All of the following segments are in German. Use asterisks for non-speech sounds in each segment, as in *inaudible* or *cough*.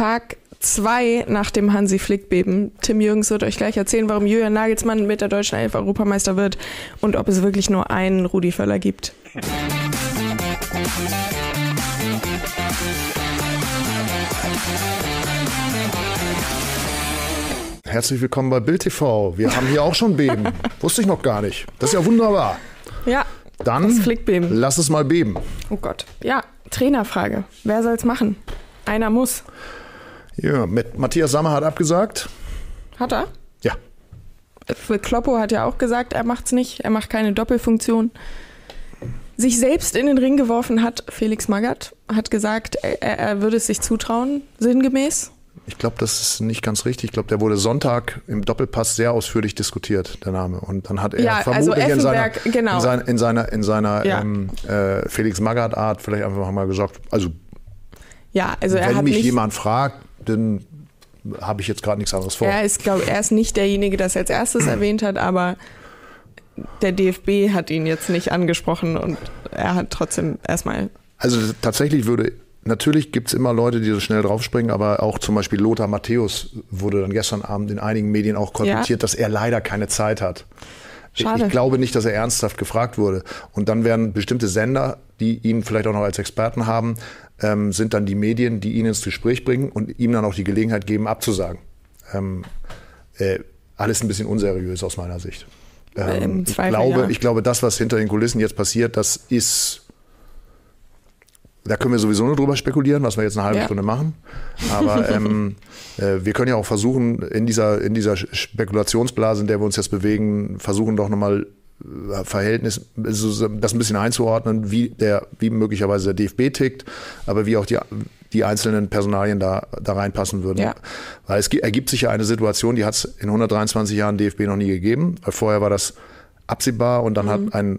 Tag zwei nach dem Hansi Flick-Beben. Tim Jürgens wird euch gleich erzählen, warum Julian Nagelsmann mit der deutschen Elf Europameister wird und ob es wirklich nur einen Rudi Völler gibt. Herzlich willkommen bei Bild TV. Wir haben hier auch schon Beben. *laughs* Wusste ich noch gar nicht. Das ist ja wunderbar. Ja. Dann lass es mal beben. Oh Gott. Ja, Trainerfrage. Wer soll es machen? Einer muss. Ja, mit Matthias Sammer hat abgesagt. Hat er? Ja. Kloppo hat ja auch gesagt, er macht's nicht. Er macht keine Doppelfunktion. Sich selbst in den Ring geworfen hat Felix Magath, hat gesagt, er, er würde es sich zutrauen, sinngemäß. Ich glaube, das ist nicht ganz richtig. Ich glaube, der wurde Sonntag im Doppelpass sehr ausführlich diskutiert, der Name. Und dann hat er Ja, also vermutlich in seiner, genau. in seiner, in seiner, in seiner Ja. ähm, äh, Felix Magath-Art vielleicht einfach mal gesagt, also Ja, also er wenn hat mich jemand fragt, dann habe ich jetzt gerade nichts anderes vor. Er ist, glaube er ist nicht derjenige, der es als erstes erwähnt hat, aber der DFB hat ihn jetzt nicht angesprochen und er hat trotzdem erstmal. Also tatsächlich würde, natürlich gibt es immer Leute, die so schnell draufspringen, aber auch zum Beispiel Lothar Matthäus wurde dann gestern Abend in einigen Medien auch kolportiert, Ja. dass er leider keine Zeit hat. Ich- Schade. Ich glaube nicht, dass er ernsthaft gefragt wurde. Und dann werden bestimmte Sender, die ihn vielleicht auch noch als Experten haben, ähm, sind dann die Medien, die ihn ins Gespräch bringen und ihm dann auch die Gelegenheit geben, abzusagen. Ähm, äh, alles ein bisschen unseriös aus meiner Sicht. Äh, Ähm, ich, Zweifel, glaube, ja. ich glaube, das, was hinter den Kulissen jetzt passiert, das ist da können wir sowieso nur drüber spekulieren, was wir jetzt eine halbe Ja. Stunde machen. Aber *laughs* ähm, äh, wir können ja auch versuchen, in dieser, in dieser Spekulationsblase, in der wir uns jetzt bewegen, versuchen doch nochmal Verhältnis, das ein bisschen einzuordnen, wie der, wie möglicherweise der DFB tickt, aber wie auch die, die einzelnen Personalien da, da reinpassen würden. Ja. Weil es gi- ergibt sich ja eine Situation, die hat es in 123 Jahren DFB noch nie gegeben, weil vorher war das absehbar und dann hat ein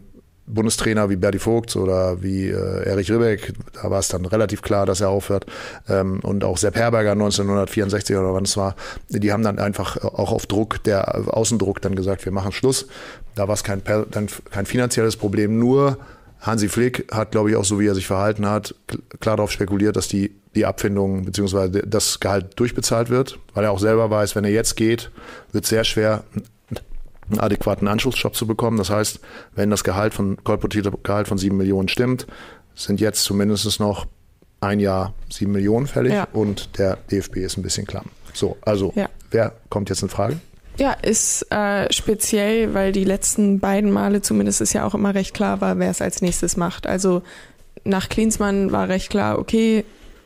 Bundestrainer wie Berti Vogt oder wie äh, Erich Ribbeck, da war es dann relativ klar, dass er aufhört. Ähm, und auch Sepp Herberger 1964 oder wann es war, die haben dann einfach auch auf Druck, der Außendruck dann gesagt, wir machen Schluss. Da war es kein, kein finanzielles Problem, nur Hansi Flick hat, glaube ich, auch so wie er sich verhalten hat, kl- klar darauf spekuliert, dass die, die Abfindung bzw. das Gehalt durchbezahlt wird, weil er auch selber weiß, wenn er jetzt geht, wird es sehr schwer, einen adäquaten Anschlussjob zu bekommen. Das heißt, wenn das Gehalt von kolportierte Gehalt von sieben Millionen stimmt, sind jetzt zumindest noch ein Jahr sieben Millionen fällig Ja. und der DFB ist ein bisschen klamm. So, also Ja. wer kommt jetzt in Frage? Ja, ist äh, speziell, weil die letzten beiden Male zumindest ist ja auch immer recht klar war, wer es als nächstes macht. Also nach Klinsmann war recht klar, okay,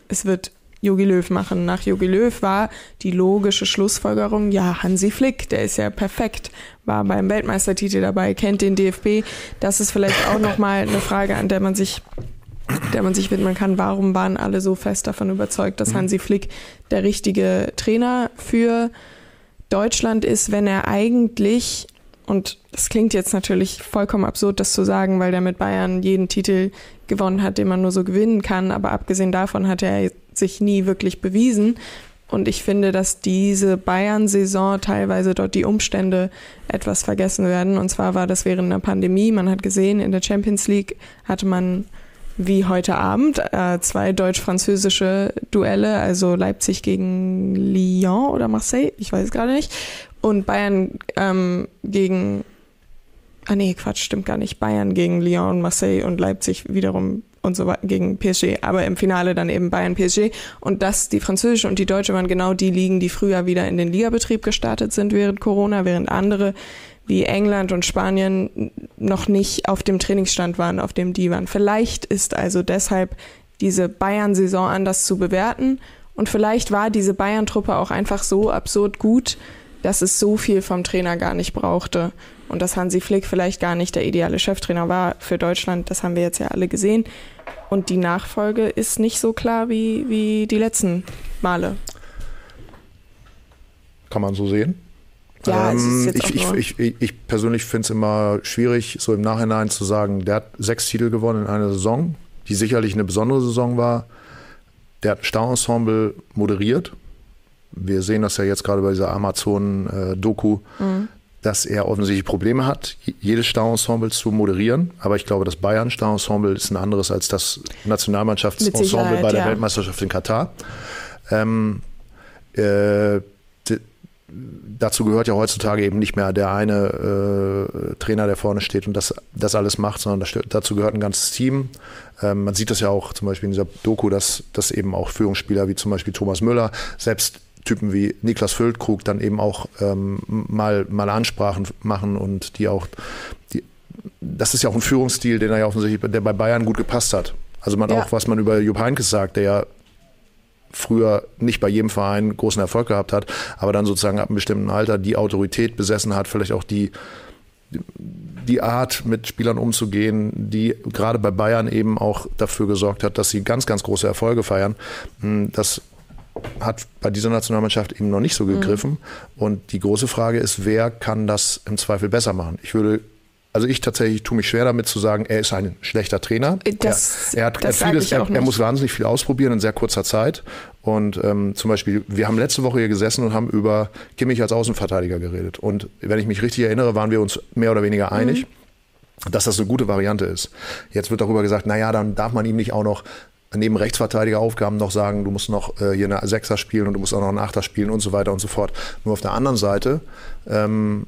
es wird Jogi Löw machen. Nach Jogi Löw war die logische Schlussfolgerung, ja, Hansi Flick, der ist ja perfekt, war beim Weltmeistertitel dabei, kennt den DFB. Das ist vielleicht auch nochmal eine Frage, an der man sich der man sich widmen kann, warum waren alle so fest davon überzeugt, dass Hansi Flick der richtige Trainer für Deutschland ist, wenn er eigentlich, und das klingt jetzt natürlich vollkommen absurd, das zu sagen, weil der mit Bayern jeden Titel gewonnen hat, den man nur so gewinnen kann, aber abgesehen davon hat er sich nie wirklich bewiesen. Und ich finde, dass diese Bayern-Saison teilweise dort die Umstände etwas vergessen werden. Und zwar war das während einer Pandemie. Man hat gesehen, in der Champions League hatte man wie heute Abend äh, zwei deutsch-französische Duelle, also Leipzig gegen Lyon oder Marseille, ich weiß es gerade nicht, und Bayern ähm, gegen, ah nee, Quatsch, stimmt gar nicht, Bayern gegen Lyon, Marseille und Leipzig wiederum und so weiter gegen PSG, aber im Finale dann eben Bayern PSG und das, die französische und die deutsche waren genau die Ligen, die früher wieder in den Ligabetrieb gestartet sind während Corona, während andere wie England und Spanien noch nicht auf dem Trainingsstand waren, auf dem die waren. Vielleicht ist also deshalb diese Bayern-Saison anders zu bewerten und vielleicht war diese Bayern-Truppe auch einfach so absurd gut, dass es so viel vom Trainer gar nicht brauchte und dass Hansi Flick vielleicht gar nicht der ideale Cheftrainer war für Deutschland. Das haben wir jetzt ja alle gesehen. Und die Nachfolge ist nicht so klar wie, wie die letzten Male. Kann man so sehen. Ja, es ist Ähm, jetzt auch ich, nur- ich, ich, ich persönlich finde es immer schwierig, so im Nachhinein zu sagen, der hat sechs Titel gewonnen in einer Saison, die sicherlich eine besondere Saison war. Der hat ein Stauensemble moderiert. Wir sehen das ja jetzt gerade bei dieser Amazon-Doku, Mhm. dass er offensichtlich Probleme hat, jedes Stauensemble zu moderieren. Aber ich glaube, das Bayern-Stauensemble ist ein anderes als das Nationalmannschaftsensemble bei der ja. Weltmeisterschaft in Katar. Ähm, äh, dazu gehört ja heutzutage eben nicht mehr der eine äh, Trainer, der vorne steht und das, das alles macht, sondern das, dazu gehört ein ganzes Team. Ähm, man sieht das ja auch zum Beispiel in dieser Doku, dass, dass eben auch Führungsspieler wie zum Beispiel Thomas Müller, selbst Typen wie Niklas Füllkrug dann eben auch ähm, mal, mal Ansprachen machen und die auch, die, das ist ja auch ein Führungsstil, den er ja offensichtlich, der bei Bayern gut gepasst hat. Also man ja. auch, was man über Jupp Heynckes sagt, der ja früher nicht bei jedem Verein großen Erfolg gehabt hat, aber dann sozusagen ab einem bestimmten Alter die Autorität besessen hat, vielleicht auch die, die Art, mit Spielern umzugehen, die gerade bei Bayern eben auch dafür gesorgt hat, dass sie ganz, ganz große Erfolge feiern. Hm, das hat bei dieser Nationalmannschaft eben noch nicht so gegriffen. Mhm. Und die große Frage ist, wer kann das im Zweifel besser machen? Ich würde also ich tatsächlich tue mich schwer damit zu sagen, er ist ein schlechter Trainer. Das, er, er hat vieles, er, er, muss wahnsinnig viel ausprobieren in sehr kurzer Zeit. Und ähm, zum Beispiel, wir haben letzte Woche hier gesessen und haben über Kimmich als Außenverteidiger geredet. Und wenn ich mich richtig erinnere, waren wir uns mehr oder weniger einig. Mhm. dass das eine gute Variante ist. Jetzt wird darüber gesagt, naja, dann darf man ihm nicht auch noch neben Rechtsverteidigeraufgaben noch sagen, du musst noch äh, hier eine Sechser spielen und du musst auch noch einen Achter spielen und so weiter und so fort. Nur auf der anderen Seite ähm,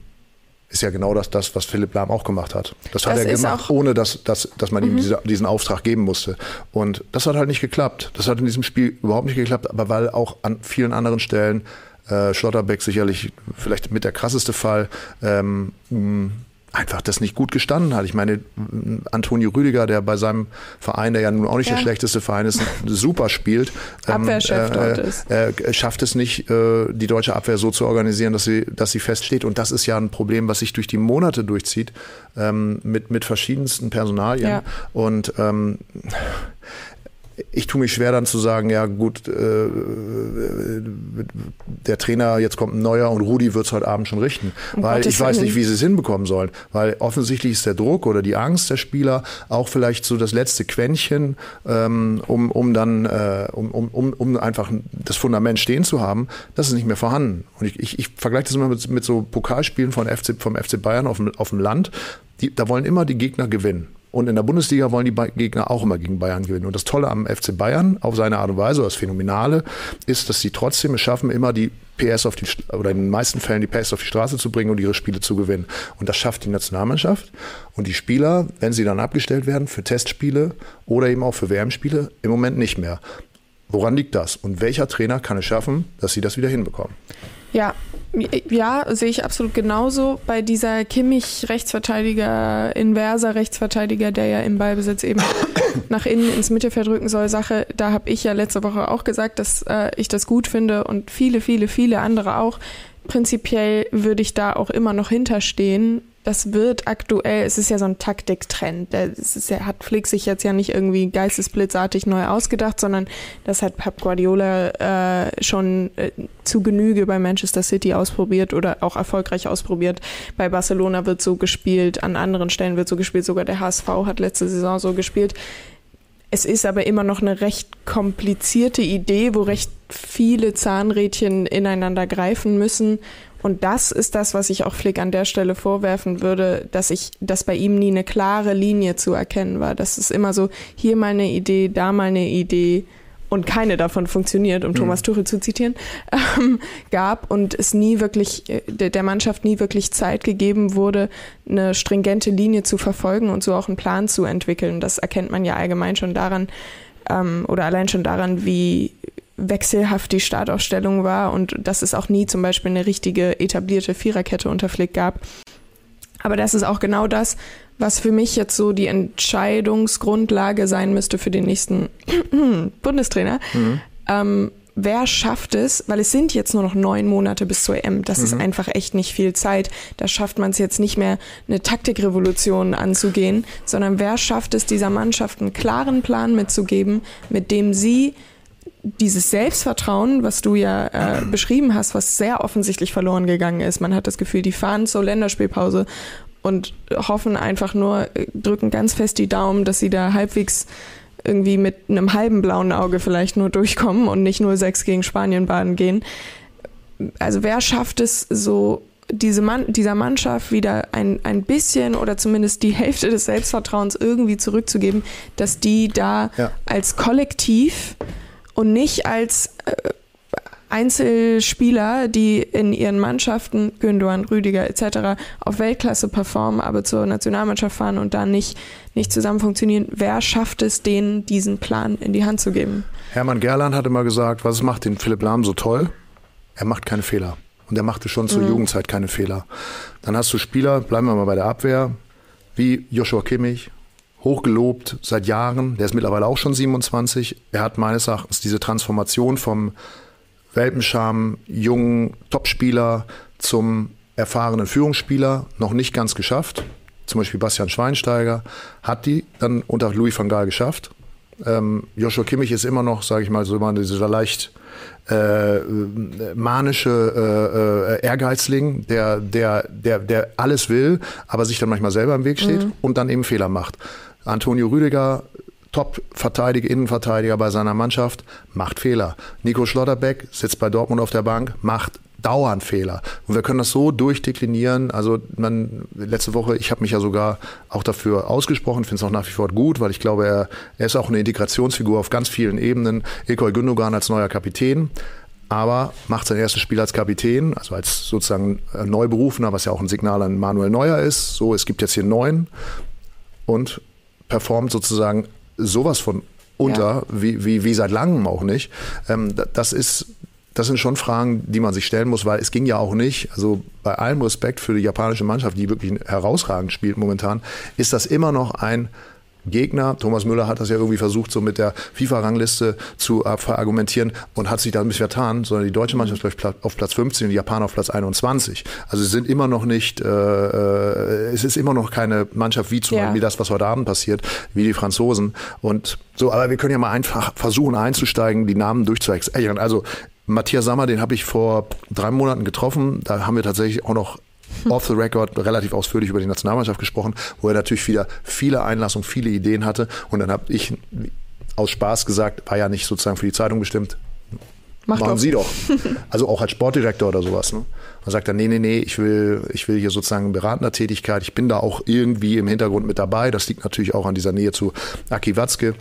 ist ja genau das, das, was Philipp Lahm auch gemacht hat. Das hat das er gemacht, ohne dass, dass, dass man mhm. ihm diese, diesen Auftrag geben musste. Und das hat halt nicht geklappt. Das hat in diesem Spiel überhaupt nicht geklappt, aber weil auch an vielen anderen Stellen äh, Schlotterbeck sicherlich vielleicht mit der krasseste Fall ähm, einfach das nicht gut gestanden hat. Ich meine, Antonio Rüdiger, der bei seinem Verein, der ja nun auch nicht ja. der schlechteste Verein ist, super spielt, ähm, äh, ist. Äh, schafft es nicht, äh, die deutsche Abwehr so zu organisieren, dass sie, dass sie feststeht. Und das ist ja ein Problem, was sich durch die Monate durchzieht, ähm, mit, mit verschiedensten Personalien. Ja. Und ähm, ich tue mich schwer dann zu sagen, ja gut, äh, der Trainer, jetzt kommt ein neuer und Rudi wird es heute Abend schon richten. Um weil Gottes ich weiß nicht, wie sie es hinbekommen sollen. Weil offensichtlich ist der Druck oder die Angst der Spieler auch vielleicht so das letzte Quäntchen, ähm, um, um dann, äh, um, um, um einfach das Fundament stehen zu haben, das ist nicht mehr vorhanden. Und ich, ich, ich vergleiche das immer mit, mit so Pokalspielen von FC, vom FC Bayern auf dem, auf dem Land. Die, da wollen immer die Gegner gewinnen. Und in der Bundesliga wollen die Gegner auch immer gegen Bayern gewinnen. Und das Tolle am FC Bayern auf seine Art und Weise, das Phänomenale, ist, dass sie trotzdem es schaffen, immer die PS auf die, oder in den meisten Fällen die PS auf die Straße zu bringen und ihre Spiele zu gewinnen. Und das schafft die Nationalmannschaft. Und die Spieler, wenn sie dann abgestellt werden für Testspiele oder eben auch für WM-Spiele, im Moment nicht mehr. Woran liegt das? Und welcher Trainer kann es schaffen, dass sie das wieder hinbekommen? Ja, ja, sehe ich absolut genauso. Bei dieser Kimmich-Rechtsverteidiger, inverser Rechtsverteidiger, der ja im Ballbesitz eben *coughs* nach innen ins Mittelfeld rücken soll, Sache, da habe ich ja letzte Woche auch gesagt, dass äh, ich das gut finde und viele, viele, viele andere auch. Prinzipiell würde ich da auch immer noch hinterstehen das wird aktuell, es ist ja so ein Taktiktrend. Das ja, hat Flick sich jetzt ja nicht irgendwie geistesblitzartig neu ausgedacht, sondern das hat Pep Guardiola äh, schon äh, zu Genüge bei Manchester City ausprobiert oder auch erfolgreich ausprobiert. Bei Barcelona wird so gespielt, an anderen Stellen wird so gespielt, sogar der HSV hat letzte Saison so gespielt. Es ist aber immer noch eine recht komplizierte Idee, wo recht viele Zahnrädchen ineinander greifen müssen und das ist das, was ich auch Flick an der Stelle vorwerfen würde, dass ich, dass bei ihm nie eine klare Linie zu erkennen war. Das ist immer so, hier mal eine Idee, da mal eine Idee und keine davon funktioniert, um mhm. Thomas Tuchel zu zitieren, *laughs* ähm, gab und es nie wirklich, äh, der Mannschaft nie wirklich Zeit gegeben wurde, eine stringente Linie zu verfolgen und so auch einen Plan zu entwickeln. Das erkennt man ja allgemein schon daran, ähm, oder allein schon daran, wie, wechselhaft die Startaufstellung war und dass es auch nie zum Beispiel eine richtige etablierte Viererkette unter Flick gab. Aber das ist auch genau das, was für mich jetzt so die Entscheidungsgrundlage sein müsste für den nächsten *clears throat* Bundestrainer. Mhm. Ähm, wer schafft es, weil es sind jetzt nur noch neun Monate bis zur EM, das mhm. ist einfach echt nicht viel Zeit. Da schafft man es jetzt nicht mehr, eine Taktikrevolution anzugehen, sondern wer schafft es, dieser Mannschaft einen klaren Plan mitzugeben, mit dem sie dieses Selbstvertrauen, was du ja äh, beschrieben hast, was sehr offensichtlich verloren gegangen ist. Man hat das Gefühl, die fahren zur Länderspielpause und hoffen einfach nur, äh, drücken ganz fest die Daumen, dass sie da halbwegs irgendwie mit einem halben blauen Auge vielleicht nur durchkommen und nicht nur sechs gegen Spanien baden gehen. Also wer schafft es so diese Mann, dieser Mannschaft wieder ein, ein bisschen oder zumindest die Hälfte des Selbstvertrauens irgendwie zurückzugeben, dass die da ja. als Kollektiv und nicht als äh, Einzelspieler, die in ihren Mannschaften, Gündogan, Rüdiger etc., auf Weltklasse performen, aber zur Nationalmannschaft fahren und da nicht, nicht zusammen funktionieren. Wer schafft es, denen diesen Plan in die Hand zu geben? Hermann Gerland hat immer gesagt, was macht den Philipp Lahm so toll? Er macht keine Fehler. Und er machte schon zur mhm. Jugendzeit keine Fehler. Dann hast du Spieler, bleiben wir mal bei der Abwehr, wie Joshua Kimmich, hochgelobt seit Jahren. Der ist mittlerweile auch schon 27. Er hat meines Erachtens diese Transformation vom Welpenscham, jungen Topspieler zum erfahrenen Führungsspieler noch nicht ganz geschafft. Zum Beispiel Bastian Schweinsteiger hat die dann unter Louis van Gaal geschafft. Ähm, Joshua Kimmich ist immer noch, sage ich mal, so immer dieser leicht äh, manische äh, äh, Ehrgeizling, der, der, der, der alles will, aber sich dann manchmal selber im Weg steht mhm. und dann eben Fehler macht. Antonio Rüdiger, Top-Verteidiger, Innenverteidiger bei seiner Mannschaft, macht Fehler. Nico Schlotterbeck sitzt bei Dortmund auf der Bank, macht dauernd Fehler. Und wir können das so durchdeklinieren. Also man, letzte Woche, ich habe mich ja sogar auch dafür ausgesprochen, finde es auch nach wie vor gut, weil ich glaube, er, er ist auch eine Integrationsfigur auf ganz vielen Ebenen. Ilkay Gündogan als neuer Kapitän aber macht sein erstes Spiel als Kapitän, also als sozusagen Neuberufener, was ja auch ein Signal an Manuel Neuer ist. So, es gibt jetzt hier neuen und performt sozusagen sowas von unter, ja. wie, wie, wie seit langem auch nicht. Ähm, das ist das sind schon Fragen, die man sich stellen muss, weil es ging ja auch nicht, also bei allem Respekt für die japanische Mannschaft, die wirklich herausragend spielt momentan, ist das immer noch ein Gegner. Thomas Müller hat das ja irgendwie versucht, so mit der FIFA-Rangliste zu äh, verargumentieren und hat sich da ein bisschen vertan, sondern die deutsche Mannschaft ist auf Platz 15 und die Japaner auf Platz 21. Also sie sind immer noch nicht, äh, äh, es ist immer noch keine Mannschaft wie zum ja. Beispiel das, was heute Abend passiert, wie die Franzosen. Und so, aber wir können ja mal einfach versuchen einzusteigen, die Namen durchzuexerzieren. Also Matthias Sammer, den habe ich vor drei Monaten getroffen. Da haben wir tatsächlich auch noch *laughs* off the record relativ ausführlich über die Nationalmannschaft gesprochen, wo er natürlich wieder viele Einlassungen, viele Ideen hatte. Und dann habe ich aus Spaß gesagt, war ja nicht sozusagen für die Zeitung bestimmt. Mach Machen doch. Sie doch. *laughs* Also auch als Sportdirektor oder sowas. Ne? Dann sagt er, nee, nee, nee, ich will, ich will hier sozusagen beratender Tätigkeit. Ich bin da auch irgendwie im Hintergrund mit dabei. Das liegt natürlich auch an dieser Nähe zu Aki Watzke.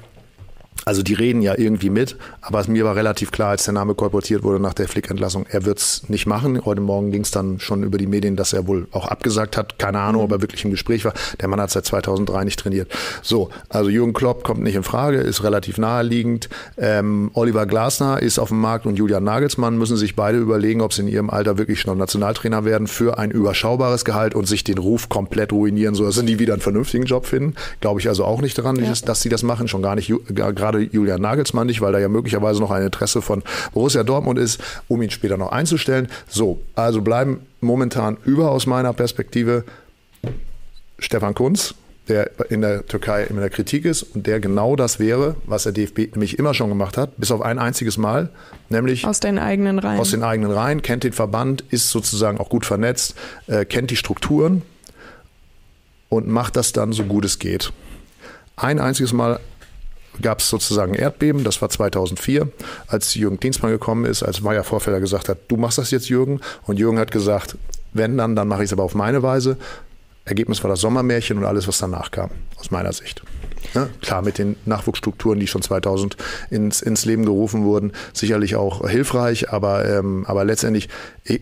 Also die reden ja irgendwie mit, aber mir war relativ klar, als der Name kolportiert wurde nach der Flick-Entlassung, er wird es nicht machen. Heute Morgen ging es dann schon über die Medien, dass er wohl auch abgesagt hat. Keine Ahnung, ob er wirklich im Gespräch war. Der Mann hat seit 2003 nicht trainiert. So, also Jürgen Klopp kommt nicht in Frage, ist relativ naheliegend. Ähm, Oliver Glasner ist auf dem Markt und Julian Nagelsmann müssen sich beide überlegen, ob sie in ihrem Alter wirklich schon Nationaltrainer werden für ein überschaubares Gehalt und sich den Ruf komplett ruinieren, so dass sie nie wieder einen vernünftigen Job finden. Glaube ich also auch nicht daran, ja. dass sie das machen, schon gar nicht gerade gerade Julian Nagelsmann nicht, weil da ja möglicherweise noch ein Interesse von Borussia Dortmund ist, um ihn später noch einzustellen. So, also bleiben momentan über aus meiner Perspektive Stefan Kunz, der in der Türkei in der Kritik ist und der genau das wäre, was der DFB nämlich immer schon gemacht hat, bis auf ein einziges Mal, nämlich aus den eigenen Reihen. Aus den eigenen Reihen, kennt den Verband, ist sozusagen auch gut vernetzt, äh, kennt die Strukturen und macht das dann so gut es geht. Ein einziges Mal gab es sozusagen Erdbeben. Das war 2004, als Jürgen Klinsmann gekommen ist, als Meier Vorfelder gesagt hat, du machst das jetzt, Jürgen. Und Jürgen hat gesagt, wenn dann, dann mache ich es aber auf meine Weise. Ergebnis war das Sommermärchen und alles, was danach kam, aus meiner Sicht. Ja, klar, mit den Nachwuchsstrukturen, die schon 2000 ins, ins Leben gerufen wurden, sicherlich auch hilfreich, aber, ähm, aber letztendlich,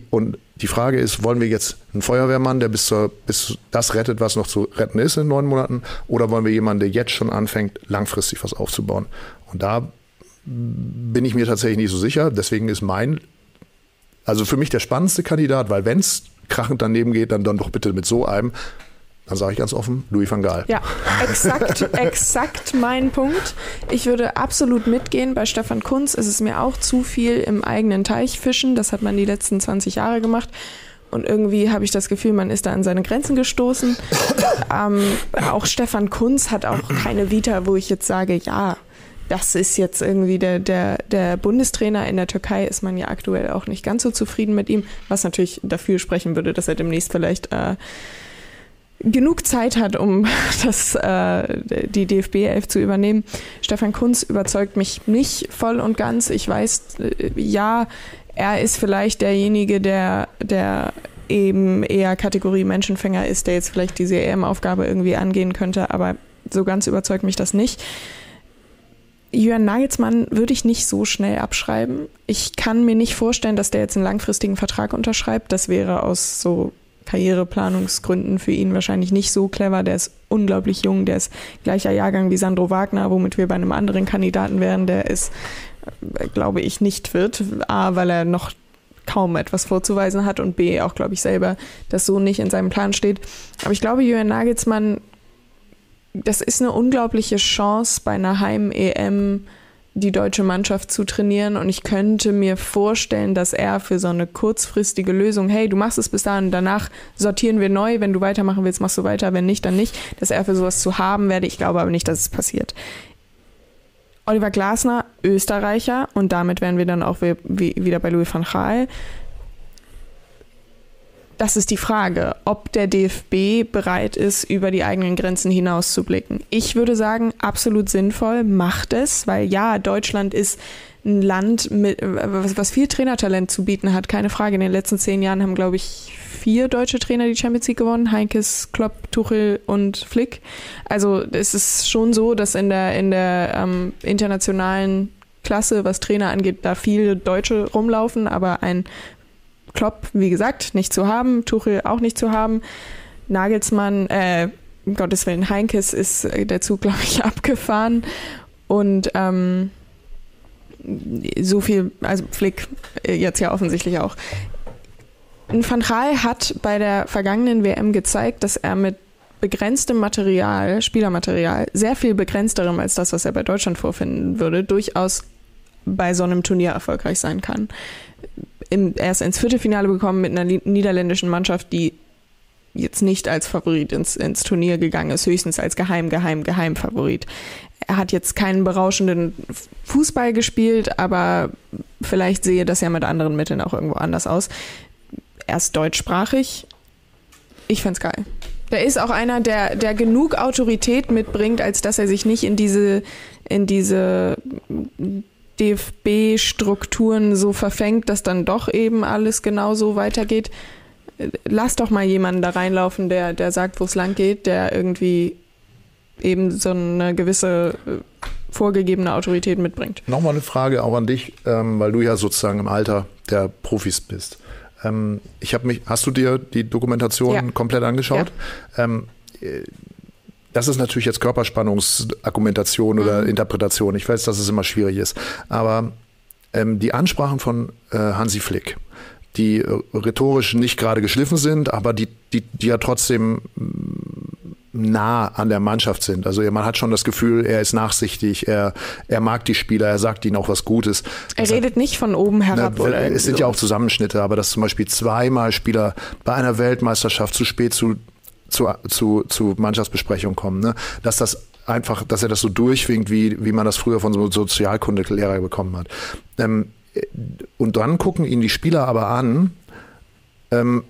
und die Frage ist, wollen wir jetzt einen Feuerwehrmann, der bis, zur, bis das rettet, was noch zu retten ist in neun Monaten, oder wollen wir jemanden, der jetzt schon anfängt, langfristig was aufzubauen? Und da bin ich mir tatsächlich nicht so sicher. Deswegen ist mein, also für mich der spannendste Kandidat, weil wenn es krachend daneben geht, dann, dann doch bitte mit so einem. Dann sage ich ganz offen, Louis van Gaal. Ja, exakt, *laughs* exakt mein Punkt. Ich würde absolut mitgehen. Bei Stefan Kunz ist es mir auch zu viel im eigenen Teich fischen. Das hat man die letzten 20 Jahre gemacht. Und irgendwie habe ich das Gefühl, man ist da an seine Grenzen gestoßen. *laughs* ähm, auch Stefan Kunz hat auch keine Vita, wo ich jetzt sage, ja, das ist jetzt irgendwie der, der, der Bundestrainer in der Türkei, ist man ja aktuell auch nicht ganz so zufrieden mit ihm, was natürlich dafür sprechen würde, dass er demnächst vielleicht äh, genug Zeit hat, um *laughs* das, äh, die DFB 11 zu übernehmen. Stefan Kunz überzeugt mich nicht voll und ganz. Ich weiß, äh, ja, er ist vielleicht derjenige, der, der eben eher Kategorie Menschenfänger ist, der jetzt vielleicht diese EM-Aufgabe irgendwie angehen könnte, aber so ganz überzeugt mich das nicht Jürgen Nagelsmann würde ich nicht so schnell abschreiben. Ich kann mir nicht vorstellen, dass der jetzt einen langfristigen Vertrag unterschreibt. Das wäre aus so Karriereplanungsgründen für ihn wahrscheinlich nicht so clever. Der ist unglaublich jung, der ist gleicher Jahrgang wie Sandro Wagner, womit wir bei einem anderen Kandidaten wären, der ist, äh, glaube ich, nicht wird. A, weil er noch kaum etwas vorzuweisen hat und B, auch, glaube ich, selber, dass so nicht in seinem Plan steht. Aber ich glaube, Jürgen Nagelsmann, das ist eine unglaubliche Chance bei einer Heim-EM die deutsche Mannschaft zu trainieren. Und ich könnte mir vorstellen, dass er für so eine kurzfristige Lösung, hey, du machst es bis dahin, danach sortieren wir neu, wenn du weitermachen willst, machst du weiter, wenn nicht, dann nicht, dass er für sowas zu haben werde. Ich glaube aber nicht, dass es passiert. Oliver Glasner, Österreicher, und damit wären wir dann auch wieder bei Louis van Gaal das ist die Frage, ob der DFB bereit ist, über die eigenen Grenzen hinaus zu blicken. Ich würde sagen, absolut sinnvoll, macht es, weil ja, Deutschland ist ein Land, mit, was, viel Trainertalent zu bieten hat, keine Frage. In den letzten zehn Jahren haben, glaube ich, vier deutsche Trainer die Champions League gewonnen: Heinkes, Klopp, Tuchel und Flick. Also es ist schon so, dass in der, in der ähm, internationalen Klasse, was Trainer angeht, da viele Deutsche rumlaufen, aber ein Klopp, wie gesagt, nicht zu haben, Tuchel auch nicht zu haben. Nagelsmann, äh, um Gottes Willen, Heinkes ist äh, der Zug, *laughs* glaube ich, abgefahren. Und ähm, so viel, also Flick äh, jetzt ja offensichtlich auch. Van Gaal hat bei der vergangenen WM gezeigt, dass er mit begrenztem Material, Spielermaterial, sehr viel begrenzterem als das, was er bei Deutschland vorfinden würde, durchaus bei so einem Turnier erfolgreich sein kann im, erst ins Viertelfinale bekommen mit einer niederländischen Mannschaft, die jetzt nicht als Favorit ins, ins Turnier gegangen ist, höchstens als Geheim, Geheim, Geheimfavorit. Er hat jetzt keinen berauschenden Fußball gespielt, aber vielleicht sehe das ja mit anderen Mitteln auch irgendwo anders aus. Er ist deutschsprachig. Ich find's geil. Der ist auch einer, der, der genug Autorität mitbringt, als dass er sich nicht in diese, in diese DFB-Strukturen so verfängt, dass dann doch eben alles genauso weitergeht. Lass doch mal jemanden da reinlaufen, der, der sagt, wo es lang geht, der irgendwie eben so eine gewisse äh, vorgegebene Autorität mitbringt. Nochmal eine Frage auch an dich, ähm, weil du ja sozusagen im Alter der Profis bist. Ähm, ich habe mich, hast du dir die Dokumentation ja. komplett angeschaut? Ja. Das ist natürlich jetzt Körperspannungsargumentation oder mhm. Interpretation. Ich weiß, dass es immer schwierig ist. Aber ähm, die Ansprachen von äh, Hansi Flick, die äh, rhetorisch nicht gerade geschliffen sind, aber die, die, die ja trotzdem mm, nah an der Mannschaft sind. Also man hat schon das Gefühl, er ist nachsichtig, er, er mag die Spieler, er sagt ihnen auch was Gutes. Er redet nicht von oben herab. Na, es sind ja auch Zusammenschnitte, aber dass zum Beispiel zweimal Spieler bei einer Weltmeisterschaft zu spät zu zu, zu, zu Mannschaftsbesprechungen kommen, ne? dass das einfach, dass er das so durchwinkt, wie, wie man das früher von so einem Sozialkundelehrer bekommen hat. Ähm, und dann gucken ihn die Spieler aber an, ähm,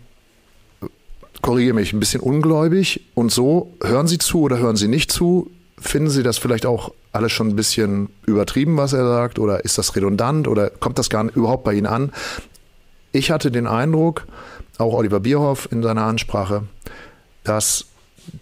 korrigiere mich, ein bisschen ungläubig und so, hören sie zu oder hören sie nicht zu? Finden Sie das vielleicht auch alles schon ein bisschen übertrieben, was er sagt? Oder ist das redundant? Oder kommt das gar nicht überhaupt bei Ihnen an? Ich hatte den Eindruck, auch Oliver Bierhoff in seiner Ansprache, dass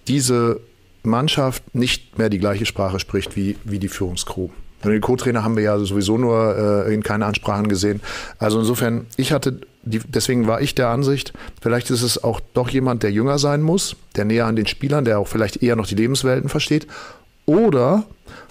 diese Mannschaft nicht mehr die gleiche Sprache spricht wie, wie die Führungskrew. Den Co-Trainer haben wir ja sowieso nur äh, in keine Ansprachen gesehen. Also insofern, ich hatte, die, deswegen war ich der Ansicht, vielleicht ist es auch doch jemand, der jünger sein muss, der näher an den Spielern, der auch vielleicht eher noch die Lebenswelten versteht. Oder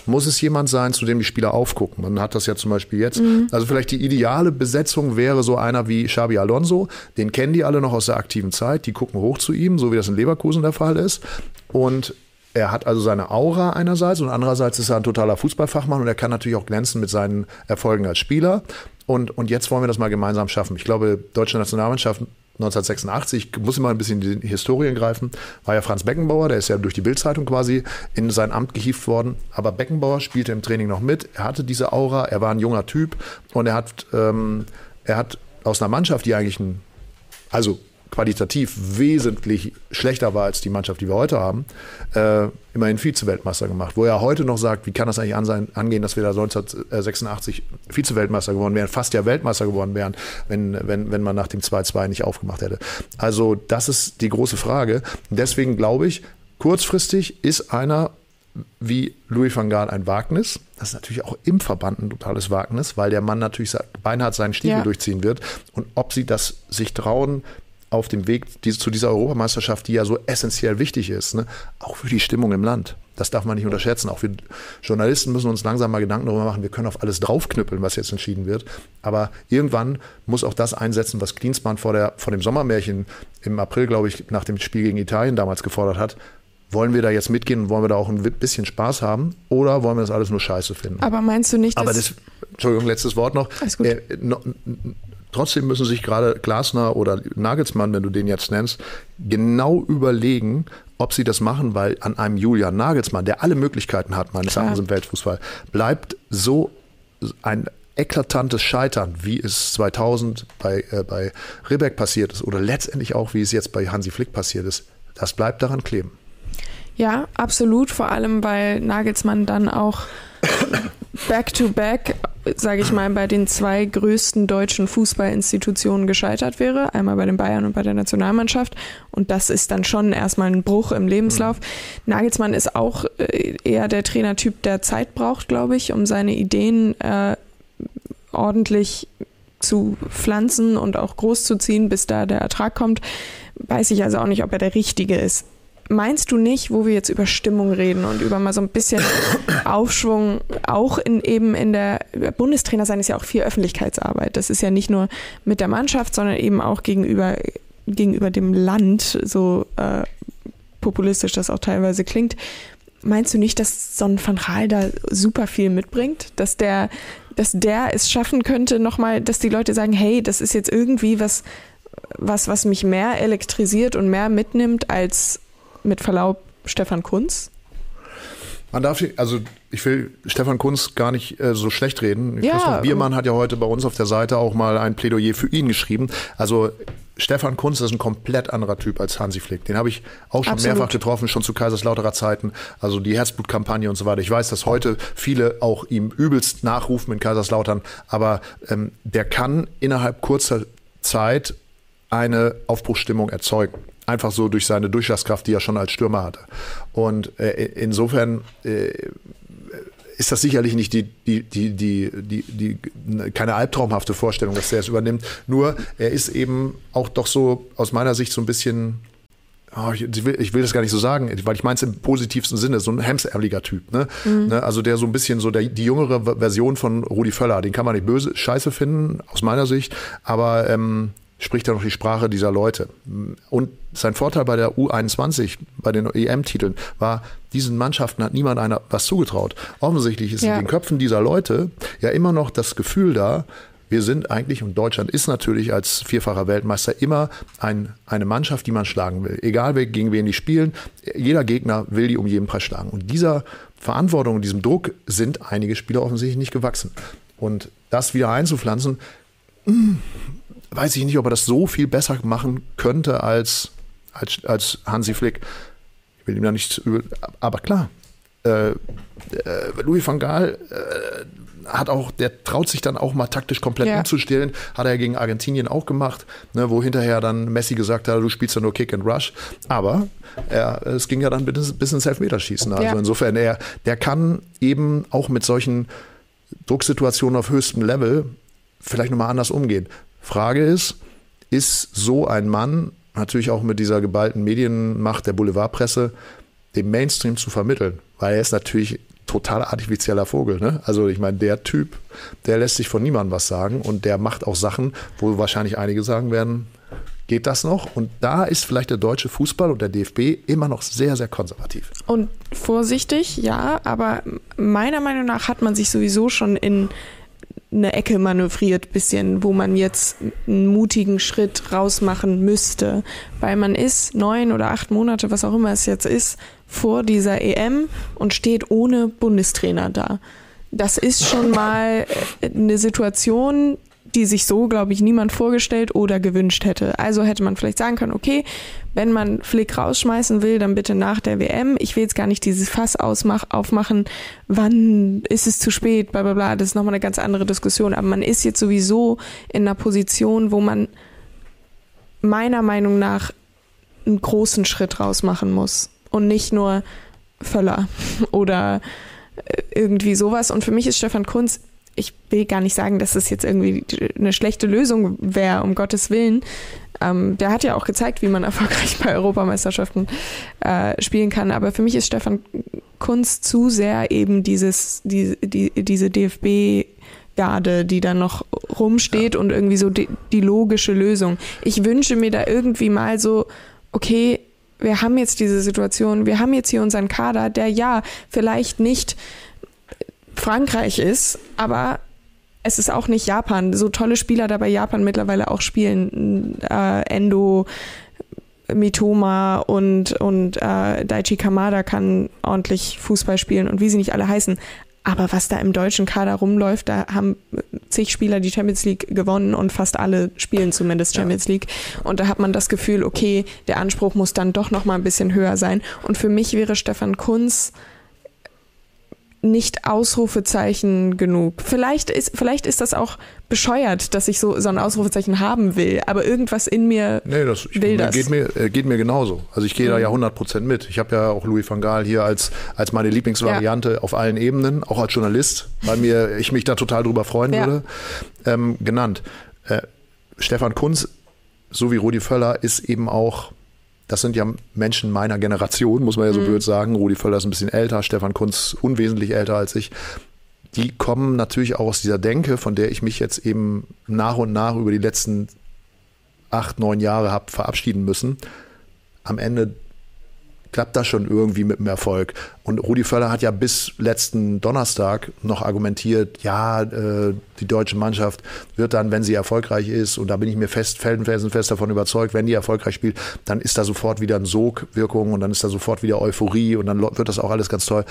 muss es jemand sein, zu dem die Spieler aufgucken. Man hat das ja zum Beispiel jetzt. Mhm. Also vielleicht die ideale Besetzung wäre so einer wie Xabi Alonso. Den kennen die alle noch aus der aktiven Zeit. Die gucken hoch zu ihm, so wie das in Leverkusen der Fall ist. Und er hat also seine Aura einerseits und andererseits ist er ein totaler Fußballfachmann und er kann natürlich auch glänzen mit seinen Erfolgen als Spieler. Und, und jetzt wollen wir das mal gemeinsam schaffen. Ich glaube, deutsche Nationalmannschaft 1986, ich muss immer ein bisschen in die Historien greifen, war ja Franz Beckenbauer, der ist ja durch die Bildzeitung quasi in sein Amt gehievt worden. Aber Beckenbauer spielte im Training noch mit. Er hatte diese Aura, er war ein junger Typ und er hat, ähm, er hat aus einer Mannschaft, die eigentlich ein, also qualitativ wesentlich schlechter war als die Mannschaft, die wir heute haben, äh, immerhin Vize-Weltmeister gemacht. Wo er heute noch sagt, wie kann das eigentlich an angehen, dass wir da 1986 Vize-Weltmeister geworden wären, fast ja Weltmeister geworden wären, wenn, wenn, wenn man nach dem 2-2 nicht aufgemacht hätte. Also das ist die große Frage. Deswegen glaube ich, kurzfristig ist einer wie Louis van Gaal ein Wagnis. Das ist natürlich auch im Verband ein totales Wagnis, weil der Mann natürlich beinhart seinen Stiefel ja. durchziehen wird. Und ob sie das sich trauen, auf dem Weg zu dieser Europameisterschaft, die ja so essentiell wichtig ist, ne? auch für die Stimmung im Land. Das darf man nicht unterschätzen. Auch wir Journalisten müssen uns langsam mal Gedanken darüber machen, wir können auf alles draufknüppeln, was jetzt entschieden wird. Aber irgendwann muss auch das einsetzen, was Klinsmann vor, der, vor dem Sommermärchen im April, glaube ich, nach dem Spiel gegen Italien damals gefordert hat. Wollen wir da jetzt mitgehen und wollen wir da auch ein bisschen Spaß haben oder wollen wir das alles nur scheiße finden? Aber meinst du nicht, dass. Aber das, Entschuldigung, letztes Wort noch. Alles gut. Äh, no, trotzdem müssen sich gerade Glasner oder Nagelsmann, wenn du den jetzt nennst, genau überlegen, ob sie das machen, weil an einem Julian Nagelsmann, der alle Möglichkeiten hat, meines Erachtens im Weltfußball, bleibt so ein eklatantes Scheitern, wie es 2000 bei, äh, bei Ribbeck passiert ist oder letztendlich auch, wie es jetzt bei Hansi Flick passiert ist, das bleibt daran kleben. Ja, absolut. Vor allem, weil Nagelsmann dann auch back-to-back, sage ich mal, bei den zwei größten deutschen Fußballinstitutionen gescheitert wäre. Einmal bei den Bayern und bei der Nationalmannschaft. Und das ist dann schon erstmal ein Bruch im Lebenslauf. Mhm. Nagelsmann ist auch äh, eher der Trainertyp, der Zeit braucht, glaube ich, um seine Ideen äh, ordentlich zu pflanzen und auch groß zu ziehen, bis da der Ertrag kommt. Weiß ich also auch nicht, ob er der Richtige ist meinst du nicht, wo wir jetzt über Stimmung reden und über mal so ein bisschen *coughs* Aufschwung, auch in eben in der Bundestrainer sein ist ja auch viel Öffentlichkeitsarbeit. Das ist ja nicht nur mit der Mannschaft, sondern eben auch gegenüber, gegenüber dem Land, so äh, populistisch das auch teilweise klingt. Meinst du nicht, dass so ein Van Gaal da super viel mitbringt? Dass der, dass der es schaffen könnte, nochmal, dass die Leute sagen, hey, das ist jetzt irgendwie was, was, was mich mehr elektrisiert und mehr mitnimmt als mit Verlaub Stefan Kunz? Man darf, also ich will Stefan Kunz gar nicht äh, so schlecht reden. Ja, Christoph Biermann hat ja heute bei uns auf der Seite auch mal ein Plädoyer für ihn geschrieben. Also Stefan Kunz ist ein komplett anderer Typ als Hansi Flick. Den habe ich auch schon Absolut. mehrfach getroffen, schon zu Kaiserslauterer Zeiten. Also die Herzblutkampagne und so weiter. Ich weiß, dass heute viele auch ihm übelst nachrufen in Kaiserslautern, aber ähm, der kann innerhalb kurzer Zeit eine Aufbruchsstimmung erzeugen. Einfach so durch seine Durchschlagskraft, die er schon als Stürmer hatte. Und äh, insofern äh, ist das sicherlich nicht die, die, die, die, die, die, keine albtraumhafte Vorstellung, dass er es übernimmt. Nur er ist eben auch doch so aus meiner Sicht so ein bisschen Oh, ich, will, ich, will, das gar nicht so sagen, weil ich meine es im positivsten Sinne, so ein hemsärmeliger Typ. Ne? Mhm. ne? Also der so ein bisschen so der, die jüngere Version von Rudi Völler, den kann man nicht böse scheiße finden, aus meiner Sicht, aber ähm, spricht er noch die Sprache dieser Leute. Und sein Vorteil bei der U21, bei den EM-Titeln, war, diesen Mannschaften hat niemand einer was zugetraut. Offensichtlich ist ja. in den Köpfen dieser Leute ja immer noch das Gefühl da, wir sind eigentlich, und Deutschland ist natürlich als vierfacher Weltmeister immer ein, eine Mannschaft, die man schlagen will. Egal gegen wen die spielen, jeder Gegner will die um jeden Preis schlagen. Und dieser Verantwortung und diesem Druck sind einige Spieler offensichtlich nicht gewachsen. Und das wieder einzupflanzen, weiß ich nicht, ob er das so viel besser machen könnte als, als, als Hansi Flick. Ich will ihm da nichts übel, aber klar, äh, äh, Louis van Gaal äh, hat auch, der traut sich dann auch mal taktisch komplett ja. umzustellen. Hat er gegen Argentinien auch gemacht, ne, wo hinterher dann Messi gesagt hat, du spielst ja nur Kick and Rush. Aber er, es ging ja dann bis, bis ins Elfmeterschießen. Also ja. insofern, er, der kann eben auch mit solchen Drucksituationen auf höchstem Level vielleicht nochmal anders umgehen. Frage ist, ist so ein Mann, natürlich auch mit dieser geballten Medienmacht der Boulevardpresse, dem Mainstream zu vermitteln? Weil er ist natürlich total artifizieller Vogel. Ne? Also ich meine, der Typ, der lässt sich von niemandem was sagen und der macht auch Sachen, wo wahrscheinlich einige sagen werden, geht das noch? Und da ist vielleicht der deutsche Fußball und der DFB immer noch sehr, sehr konservativ. Und vorsichtig, ja, aber meiner Meinung nach hat man sich sowieso schon in eine Ecke manövriert, bisschen, wo man jetzt einen mutigen Schritt rausmachen müsste. Weil man ist neun oder acht Monate, was auch immer es jetzt ist, vor dieser EM und steht ohne Bundestrainer da. Das ist schon mal eine Situation, die sich so, glaube ich, niemand vorgestellt oder gewünscht hätte. Also hätte man vielleicht sagen können, okay, wenn man Flick rausschmeißen will, dann bitte nach der WM. Ich will jetzt gar nicht dieses Fass ausmach, aufmachen, wann ist es zu spät, bla bla bla. Das ist nochmal eine ganz andere Diskussion. Aber man ist jetzt sowieso in einer Position, wo man meiner Meinung nach einen großen Schritt rausmachen muss. Und nicht nur Völler *laughs* oder äh, irgendwie sowas. Und für mich ist Stefan Kunz, ich will gar nicht sagen, dass es jetzt irgendwie eine schlechte Lösung wäre, um Gottes Willen. Ähm, der hat ja auch gezeigt, wie man *laughs* erfolgreich bei Europameisterschaften äh, spielen kann. Aber für mich ist Stefan Kunz zu sehr eben dieses, die, die, diese DFB- Garde, die dann noch rumsteht ja. und irgendwie so die, die logische Lösung. Ich wünsche mir da irgendwie mal so, okay, wir haben jetzt diese Situation, wir haben jetzt hier unseren Kader, der ja vielleicht nicht Frankreich ist, aber es ist auch nicht Japan. So tolle Spieler da bei Japan mittlerweile auch spielen. Äh, Endo, Mitoma und, und äh, Daichi Kamada kann ordentlich Fußball spielen und wie sie nicht alle heißen. Aber was da im deutschen Kader rumläuft, da haben zig Spieler die Champions League gewonnen und fast alle spielen zumindest Champions ja. League. Und da hat man das Gefühl, okay, der Anspruch muss dann doch noch mal ein bisschen höher sein. Und für mich wäre Stefan Kunz nicht Ausrufezeichen genug. Vielleicht ist, vielleicht ist das auch bescheuert, dass ich so, so ein Ausrufezeichen haben will, aber irgendwas in mir nee, das, ich, will das. Geht mir, äh, geht mir genauso. Also ich gehe mhm. da ja 100 Prozent mit. Ich habe ja auch Louis van Gaal hier als, als meine Lieblingsvariante ja. auf allen Ebenen, auch als Journalist, weil mir ich mich da total drüber freuen ja. würde, ähm, genannt. Äh, Stefan Kunz, so wie Rudi Völler, ist eben auch das sind ja Menschen meiner Generation, muss man ja so mhm. blöd sagen. Rudi Völler ist ein bisschen älter, Stefan Kunz unwesentlich älter als ich. Die kommen natürlich auch aus dieser Denke, von der ich mich jetzt eben nach und nach über die letzten acht, neun Jahre habe verabschieden müssen. Am Ende klappt das schon irgendwie mit dem Erfolg. Und Rudi Völler hat ja bis letzten Donnerstag noch argumentiert, ja, äh, die deutsche Mannschaft wird dann, wenn sie erfolgreich ist, und da bin ich mir fest, felsenfest davon überzeugt, wenn die erfolgreich spielt, dann ist da sofort wieder ein Sogwirkung und dann ist da sofort wieder Euphorie und dann wird das auch alles ganz toll.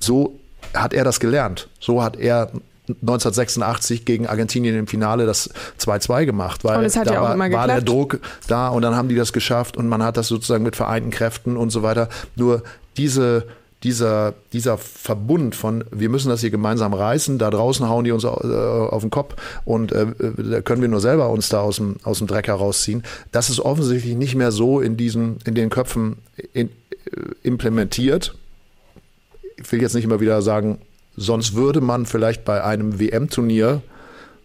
So hat er das gelernt. So hat er 1986 gegen Argentinien im Finale das 2-2 gemacht, weil da ja war, war, der Druck da und dann haben die das geschafft und man hat das sozusagen mit vereinten Kräften und so weiter. Nur diese dieser, dieser Verbund von, wir müssen das hier gemeinsam reißen, da draußen hauen die uns äh, auf den Kopf und äh, da können wir nur selber uns da aus dem, aus dem Dreck herausziehen. Das ist offensichtlich nicht mehr so in diesen, in den Köpfen in, äh, implementiert. Ich will jetzt nicht immer wieder sagen, Sonst würde man vielleicht bei einem WM-Turnier,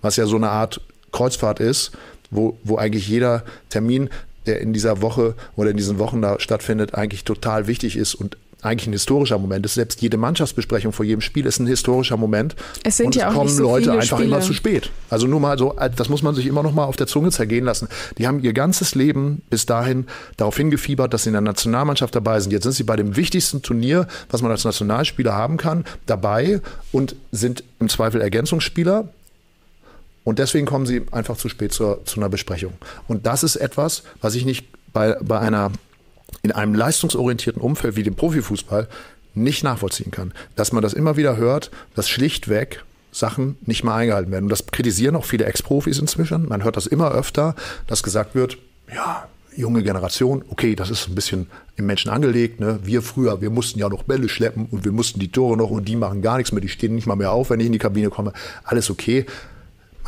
was ja so eine Art Kreuzfahrt ist, wo, wo eigentlich jeder Termin, der in dieser Woche oder in diesen Wochen da stattfindet, eigentlich total wichtig ist und eigentlich ein historischer Moment ist. Selbst jede Mannschaftsbesprechung vor jedem Spiel ist ein historischer Moment. Es sind und ja es auch kommen so Leute einfach Spiele. immer zu spät. Also nur mal so, das muss man sich immer noch mal auf der Zunge zergehen lassen. Die haben ihr ganzes Leben bis dahin darauf hingefiebert, dass sie in der Nationalmannschaft dabei sind. Jetzt sind sie bei dem wichtigsten Turnier, was man als Nationalspieler haben kann, dabei und sind im Zweifel Ergänzungsspieler. Und deswegen kommen sie einfach zu spät zur, zu einer Besprechung. Und das ist etwas, was ich nicht bei, bei einer in einem leistungsorientierten Umfeld wie dem Profifußball nicht nachvollziehen kann. Dass man das immer wieder hört, dass schlichtweg Sachen nicht mehr eingehalten werden. Und das kritisieren auch viele Ex-Profis inzwischen. Man hört das immer öfter, dass gesagt wird, ja, junge Generation, okay, das ist ein bisschen im Menschen angelegt. Ne? Wir früher, wir mussten ja noch Bälle schleppen und wir mussten die Tore noch und die machen gar nichts mehr, die stehen nicht mal mehr auf, wenn ich in die Kabine komme. Alles okay.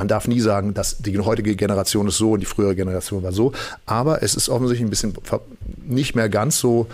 Man darf nie sagen, dass die heutige Generation ist so und die frühere Generation war so. Aber es ist offensichtlich ein bisschen nicht mehr ganz so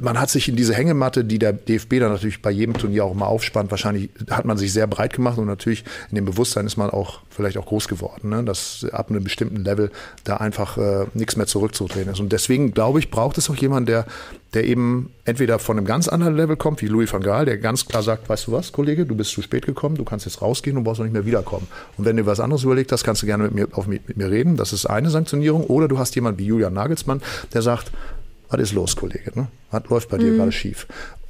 man hat sich in diese Hängematte, die der DFB dann natürlich bei jedem Turnier auch mal aufspannt, wahrscheinlich hat man sich sehr breit gemacht und natürlich in dem Bewusstsein ist man auch vielleicht auch groß geworden, ne? dass ab einem bestimmten Level da einfach äh, nichts mehr zurückzudrehen ist. Und deswegen glaube ich, braucht es auch jemanden, der, der eben entweder von einem ganz anderen Level kommt, wie Louis van Gaal, der ganz klar sagt, weißt du was, Kollege, du bist zu spät gekommen, du kannst jetzt rausgehen und brauchst noch nicht mehr wiederkommen. Und wenn du was anderes überlegt hast, kannst du gerne mit mir, auf, mit mir reden. Das ist eine Sanktionierung. Oder du hast jemanden wie Julian Nagelsmann, der sagt, was ist los, Kollege? Ne? Was läuft bei dir mhm. gerade schief?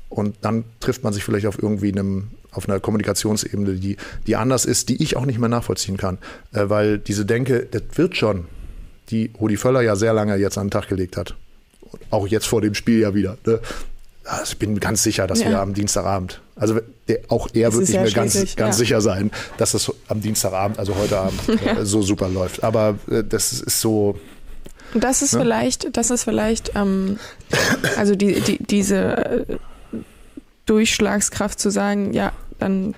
Und dann trifft man sich vielleicht auf irgendwie einem, auf einer Kommunikationsebene, die, die anders ist, die ich auch nicht mehr nachvollziehen kann. Äh, weil diese Denke, das wird schon, die Rudi Völler ja sehr lange jetzt an den Tag gelegt hat. Auch jetzt vor dem Spiel ja wieder. Ne? Also ich bin ganz sicher, dass ja. wir am Dienstagabend, also der, auch er wird nicht mehr ganz, ganz ja. sicher sein, dass es am Dienstagabend, also heute Abend, ja. *laughs* äh, so super läuft. Aber äh, das ist so, das ist ja? vielleicht, das ist vielleicht, ähm, also die, die, diese äh, Durchschlagskraft zu sagen, ja, dann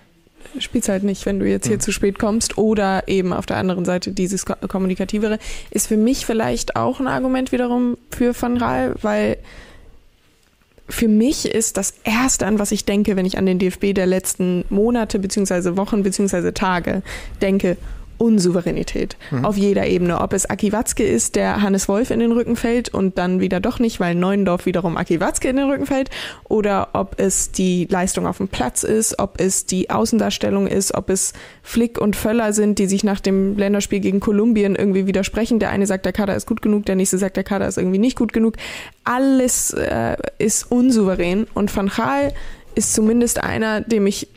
spielst halt nicht, wenn du jetzt hier mhm. zu spät kommst. Oder eben auf der anderen Seite dieses Kommunikativere, ist für mich vielleicht auch ein Argument wiederum für Van Raal, weil für mich ist das Erste, an was ich denke, wenn ich an den DFB der letzten Monate beziehungsweise Wochen beziehungsweise Tage denke, Unsouveränität mhm. auf jeder Ebene. Ob es Aki Watzke ist, der Hannes Wolf in den Rücken fällt und dann wieder doch nicht, weil Neuendorf wiederum Aki Watzke in den Rücken fällt, oder ob es die Leistung auf dem Platz ist, ob es die Außendarstellung ist, ob es Flick und Völler sind, die sich nach dem Länderspiel gegen Kolumbien irgendwie widersprechen. Der eine sagt, der Kader ist gut genug, der nächste sagt, der Kader ist irgendwie nicht gut genug. Alles äh, ist unsouverän und Van Gaal ist zumindest einer, dem ich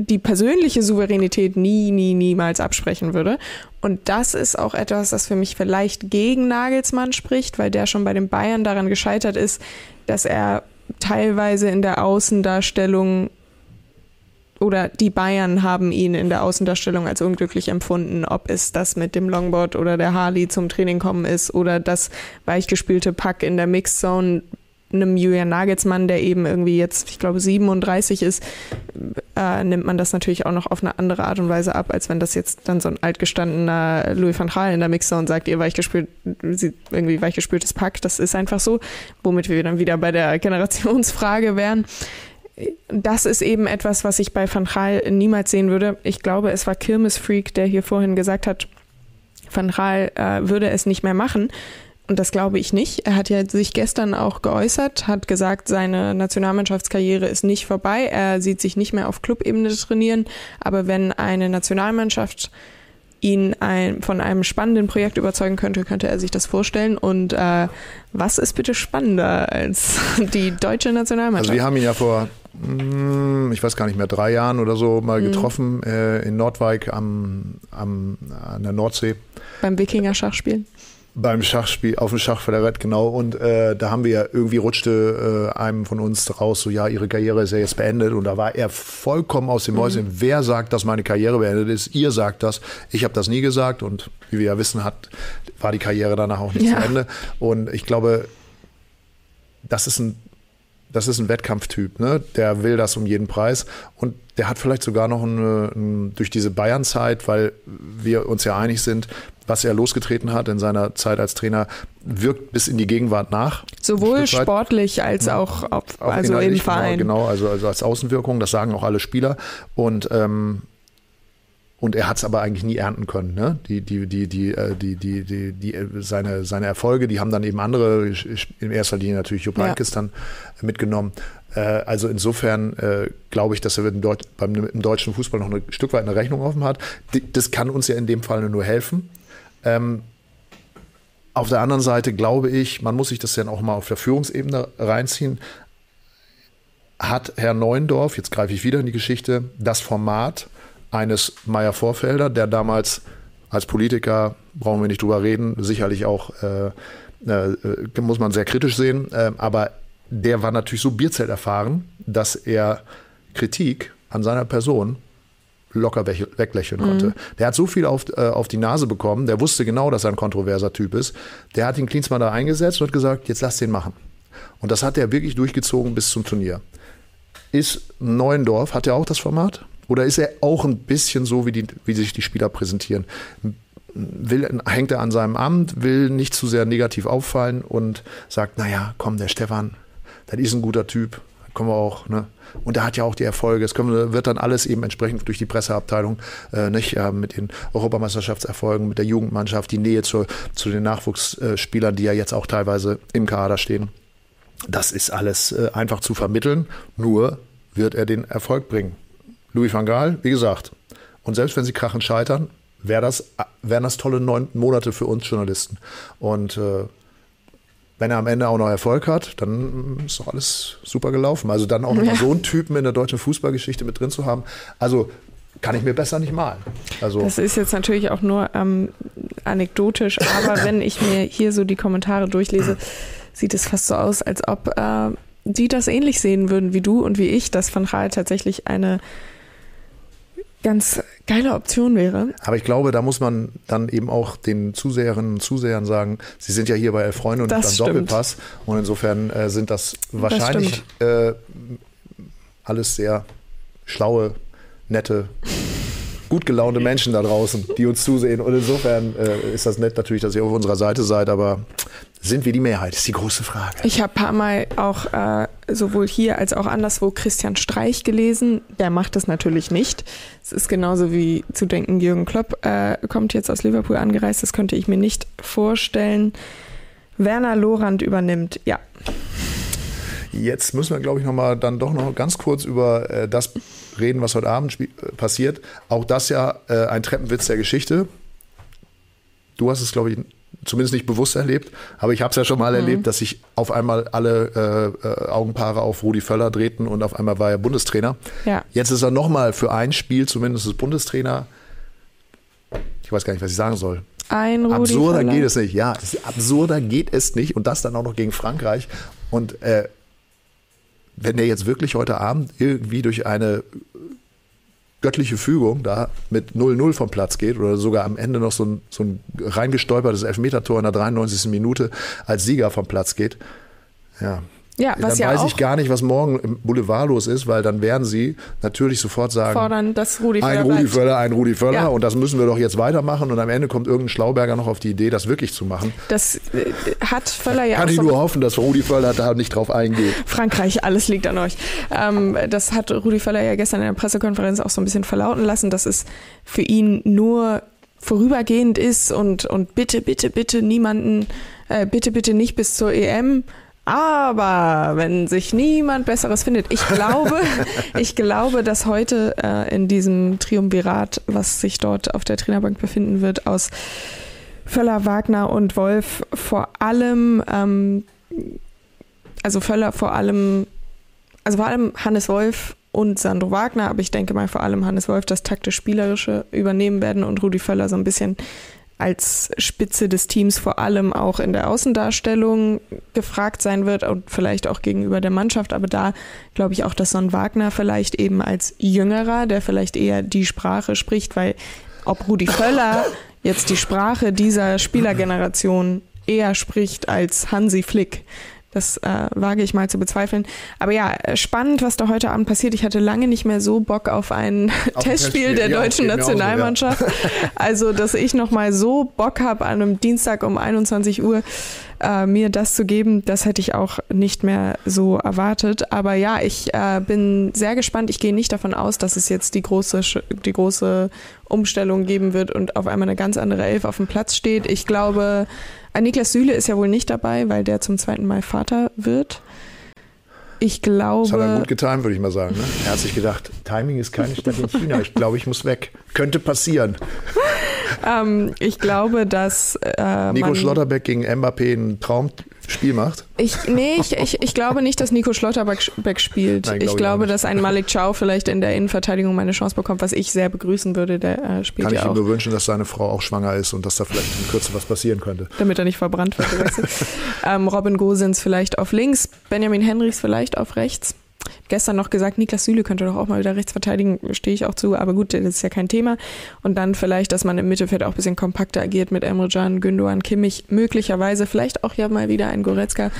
die persönliche Souveränität nie, nie, niemals absprechen würde. Und das ist auch etwas, das für mich vielleicht gegen Nagelsmann spricht, weil der schon bei den Bayern daran gescheitert ist, dass er teilweise in der Außendarstellung oder die Bayern haben ihn in der Außendarstellung als unglücklich empfunden, ob es das mit dem Longboard oder der Harley zum Training kommen ist oder das weichgespülte Pack in der Mixzone einem Julian Nagelsmann, der eben irgendwie jetzt, ich glaube, 37 ist, äh, nimmt man das natürlich auch noch auf eine andere Art und Weise ab, als wenn das jetzt dann so ein altgestandener Louis van Gaal in der Mixer und sagt, ihr weichgespült, irgendwie weichgespültes Pack, das ist einfach so, womit wir dann wieder bei der Generationsfrage wären. Das ist eben etwas, was ich bei Van Gaal niemals sehen würde. Ich glaube, es war Kirmes Freak, der hier vorhin gesagt hat, Van Gaal äh, würde es nicht mehr machen. Und das glaube ich nicht. Er hat ja sich gestern auch geäußert, hat gesagt, seine Nationalmannschaftskarriere ist nicht vorbei. Er sieht sich nicht mehr auf Clubebene trainieren. Aber wenn eine Nationalmannschaft ihn ein, von einem spannenden Projekt überzeugen könnte, könnte er sich das vorstellen. Und äh, was ist bitte spannender als *laughs* die deutsche Nationalmannschaft? Also wir haben ihn ja vor, hm, ich weiß gar nicht mehr, drei Jahren oder so mal mhm. getroffen äh, in Nordwijk am, am, an der Nordsee. Beim Wikinger-Schachspielen? Beim Schachspiel, auf dem Schachfederett, genau. Und äh, da haben wir ja irgendwie rutschte äh, einem von uns raus, so ja, ihre Karriere ist ja jetzt beendet. Und da war er vollkommen aus dem Mäuschen. Mhm. Wer sagt, dass meine Karriere beendet ist? Ihr sagt das. Ich habe das nie gesagt. Und wie wir ja wissen, hat, war die Karriere danach auch nicht ja. zu Ende. Und ich glaube, das ist ein das ist ein Wettkampftyp, ne? Der will das um jeden Preis und der hat vielleicht sogar noch eine, eine, durch diese Bayern-Zeit, weil wir uns ja einig sind, was er losgetreten hat in seiner Zeit als Trainer, wirkt bis in die Gegenwart nach. Sowohl sportlich als auch, auf, auch also im genau, Verein. Genau, also, also als Außenwirkung, das sagen auch alle Spieler. Und ähm, und er hat es aber eigentlich nie ernten können. Ne? Die, die, die, die, äh, die, die, die, die, seine, seine Erfolge, die haben dann eben andere, in erster Linie natürlich Jupp Heynckes ja. dann mitgenommen. Äh, also insofern äh, glaube ich, dass er im, Deut beim, im deutschen Fußball noch ein Stück weit eine Rechnung offen hat. Das kann uns ja in dem Fall nur helfen. Ähm, auf der anderen Seite glaube ich, man muss sich das dann auch mal auf der Führungsebene reinziehen. Hat Herr Neuendorf, jetzt greife ich wieder in die Geschichte, das Format eines Meyer Vorfelder, der damals als Politiker, brauchen wir nicht drüber reden, sicherlich auch, äh, äh, muss man sehr kritisch sehen, äh, aber der war natürlich so Bierzelt erfahren, dass er Kritik an seiner Person locker weglächeln konnte. Mhm. Der hat so viel auf, äh, auf die Nase bekommen, der wusste genau, dass er ein kontroverser Typ ist. Der hat den Klinsmann da eingesetzt und hat gesagt, jetzt lass den machen. Und das hat er wirklich durchgezogen bis zum Turnier. Ist Neuendorf, hat er auch das Format? Oder ist er auch ein bisschen so, wie, die, wie sich die Spieler präsentieren? Will, hängt er an seinem Amt, will nicht zu sehr negativ auffallen und sagt, naja, komm, der Stefan, das ist ein guter Typ, können wir auch, ne? Und der hat ja auch die Erfolge. Es wird dann alles eben entsprechend durch die Presseabteilung, äh, nicht, ja, mit den Europameisterschaftserfolgen, mit der Jugendmannschaft, die Nähe zu, zu den Nachwuchsspielern, die ja jetzt auch teilweise im Kader stehen. Das ist alles äh, einfach zu vermitteln. Nur wird er den Erfolg bringen. Louis van Gaal, wie gesagt. Und selbst wenn sie krachen scheitern, wär das, wären das tolle neun Monate für uns Journalisten. Und äh, wenn er am Ende auch noch Erfolg hat, dann ist doch alles super gelaufen. Also dann auch noch ja. so einen Typen in der deutschen Fußballgeschichte mit drin zu haben. Also kann ich mir besser nicht malen. Also das ist jetzt natürlich auch nur ähm, anekdotisch, aber *laughs* wenn ich mir hier so die Kommentare durchlese, sieht es fast so aus, als ob äh, die das ähnlich sehen würden wie du und wie ich, dass Van Gaal tatsächlich eine ganz geile Option wäre. Aber ich glaube, da muss man dann eben auch den Zuseherinnen und Zusehern sagen, sie sind ja hier bei Elf Freunde und das dann Doppelpass. Und insofern äh, sind das wahrscheinlich das äh, alles sehr schlaue, nette, gut gelaunte Menschen da draußen, die uns zusehen. Und insofern äh, ist das nett natürlich, dass ihr auf unserer Seite seid, aber Sind wir die Mehrheit? Ist die große Frage. Ich habe ein paar Mal auch äh, sowohl hier als auch anderswo Christian Streich gelesen. Der macht das natürlich nicht. Es ist genauso wie zu denken, Jürgen Klopp äh, kommt jetzt aus Liverpool angereist. Das könnte ich mir nicht vorstellen. Werner Lorand übernimmt, ja. Jetzt müssen wir, glaube ich, noch mal dann doch noch ganz kurz über äh, das reden, was heute Abend passiert. Auch das ja äh, ein Treppenwitz der Geschichte. Du hast es, glaube ich, zumindest nicht bewusst erlebt, aber ich habe es ja schon mal mhm. erlebt, dass sich auf einmal alle äh, äh, Augenpaare auf Rudi Völler drehten und auf einmal war er Bundestrainer. Ja. Jetzt ist er nochmal für ein Spiel zumindest Bundestrainer. Ich weiß gar nicht, was ich sagen soll. Ein Rudi absurder Völler. geht es nicht, ja. Absurder geht es nicht und das dann auch noch gegen Frankreich. Und äh, wenn der jetzt wirklich heute Abend irgendwie durch eine göttliche Fügung da mit 0-0 vom Platz geht oder sogar am Ende noch so ein, so ein reingestolpertes Elfmetertor in der 93. Minute als Sieger vom Platz geht, ja, ja, was dann ja weiß ich gar nicht, was morgen im Boulevard los ist, weil dann werden sie natürlich sofort sagen, fordern, dass Rudi Völler ein Rudi. Völler, ein Rudi Völler Ja. und das müssen wir doch jetzt weitermachen und am Ende kommt irgendein Schlauberger noch auf die Idee, das wirklich zu machen. Das äh, hat Völler ja Kann auch ich nur hoffen, dass Rudi Völler da nicht drauf eingeht. *laughs* Frankreich, alles liegt an euch. Ähm, das hat Rudi Völler ja gestern in der Pressekonferenz auch so ein bisschen verlauten lassen, dass es für ihn nur vorübergehend ist und, und bitte, bitte, bitte niemanden, äh, bitte, bitte nicht bis zur EM. Aber wenn sich niemand Besseres findet, ich glaube, *laughs* ich glaube, dass heute äh, in diesem Triumvirat, was sich dort auf der Trainerbank befinden wird, aus Völler, Wagner und Wolf vor allem, ähm, also Völler vor allem, also vor allem Hannes Wolf und Sandro Wagner, aber ich denke mal vor allem Hannes Wolf das taktisch-spielerische übernehmen werden und Rudi Völler so ein bisschen als Spitze des Teams vor allem auch in der Außendarstellung gefragt sein wird und vielleicht auch gegenüber der Mannschaft. Aber da glaube ich auch, dass Son Wagner vielleicht eben als Jüngerer, der vielleicht eher die Sprache spricht, weil ob Rudi Völler *laughs* jetzt die Sprache dieser Spielergeneration eher spricht als Hansi Flick. Das äh, wage ich mal zu bezweifeln. Aber ja, spannend, was da heute Abend passiert. Ich hatte lange nicht mehr so Bock auf ein Auf *laughs* Testspiel der ja, deutschen auch so, ja. Nationalmannschaft. Also, dass ich noch mal so Bock habe, an einem Dienstag um 21 Uhr äh, mir das zu geben, das hätte ich auch nicht mehr so erwartet. Aber ja, ich äh, bin sehr gespannt. Ich gehe nicht davon aus, dass es jetzt die große, die große Umstellung geben wird und auf einmal eine ganz andere Elf auf dem Platz steht. Ich glaube, Niklas Süle ist ja wohl nicht dabei, weil der zum zweiten Mal Vater wird. Ich Das hat er glaube, gut getimt, würde ich mal sagen. Ne? Er hat sich gedacht, Timing ist keine Stadt in China. Ich glaube, ich muss weg. Könnte passieren. *laughs* ähm, ich glaube, dass äh, Nico Schlotterbeck gegen Mbappé ein Traumspiel macht. Ich, nee, ich, ich, ich glaube nicht, dass Nico Schlotterbeck Beck spielt. Nein, glaub ich ich glaube, dass ein Malik Chow vielleicht in der Innenverteidigung meine Chance bekommt, was ich sehr begrüßen würde. Der äh, spielt Kann ich ja ihm auch, nur wünschen, dass seine Frau auch schwanger ist und dass da vielleicht in Kürze was passieren könnte. damit er nicht verbrannt wird. *laughs* ähm, Robin Gosens vielleicht auf links, Benjamin Henrichs vielleicht auf rechts. Gestern noch gesagt, Niklas Süle könnte doch auch mal wieder rechts verteidigen, stehe ich auch zu, aber gut, das ist ja kein Thema. Und dann vielleicht, dass man im Mittelfeld auch ein bisschen kompakter agiert mit Emre Can, Gündogan, Kimmich, möglicherweise vielleicht auch ja mal wieder ein Goretzka.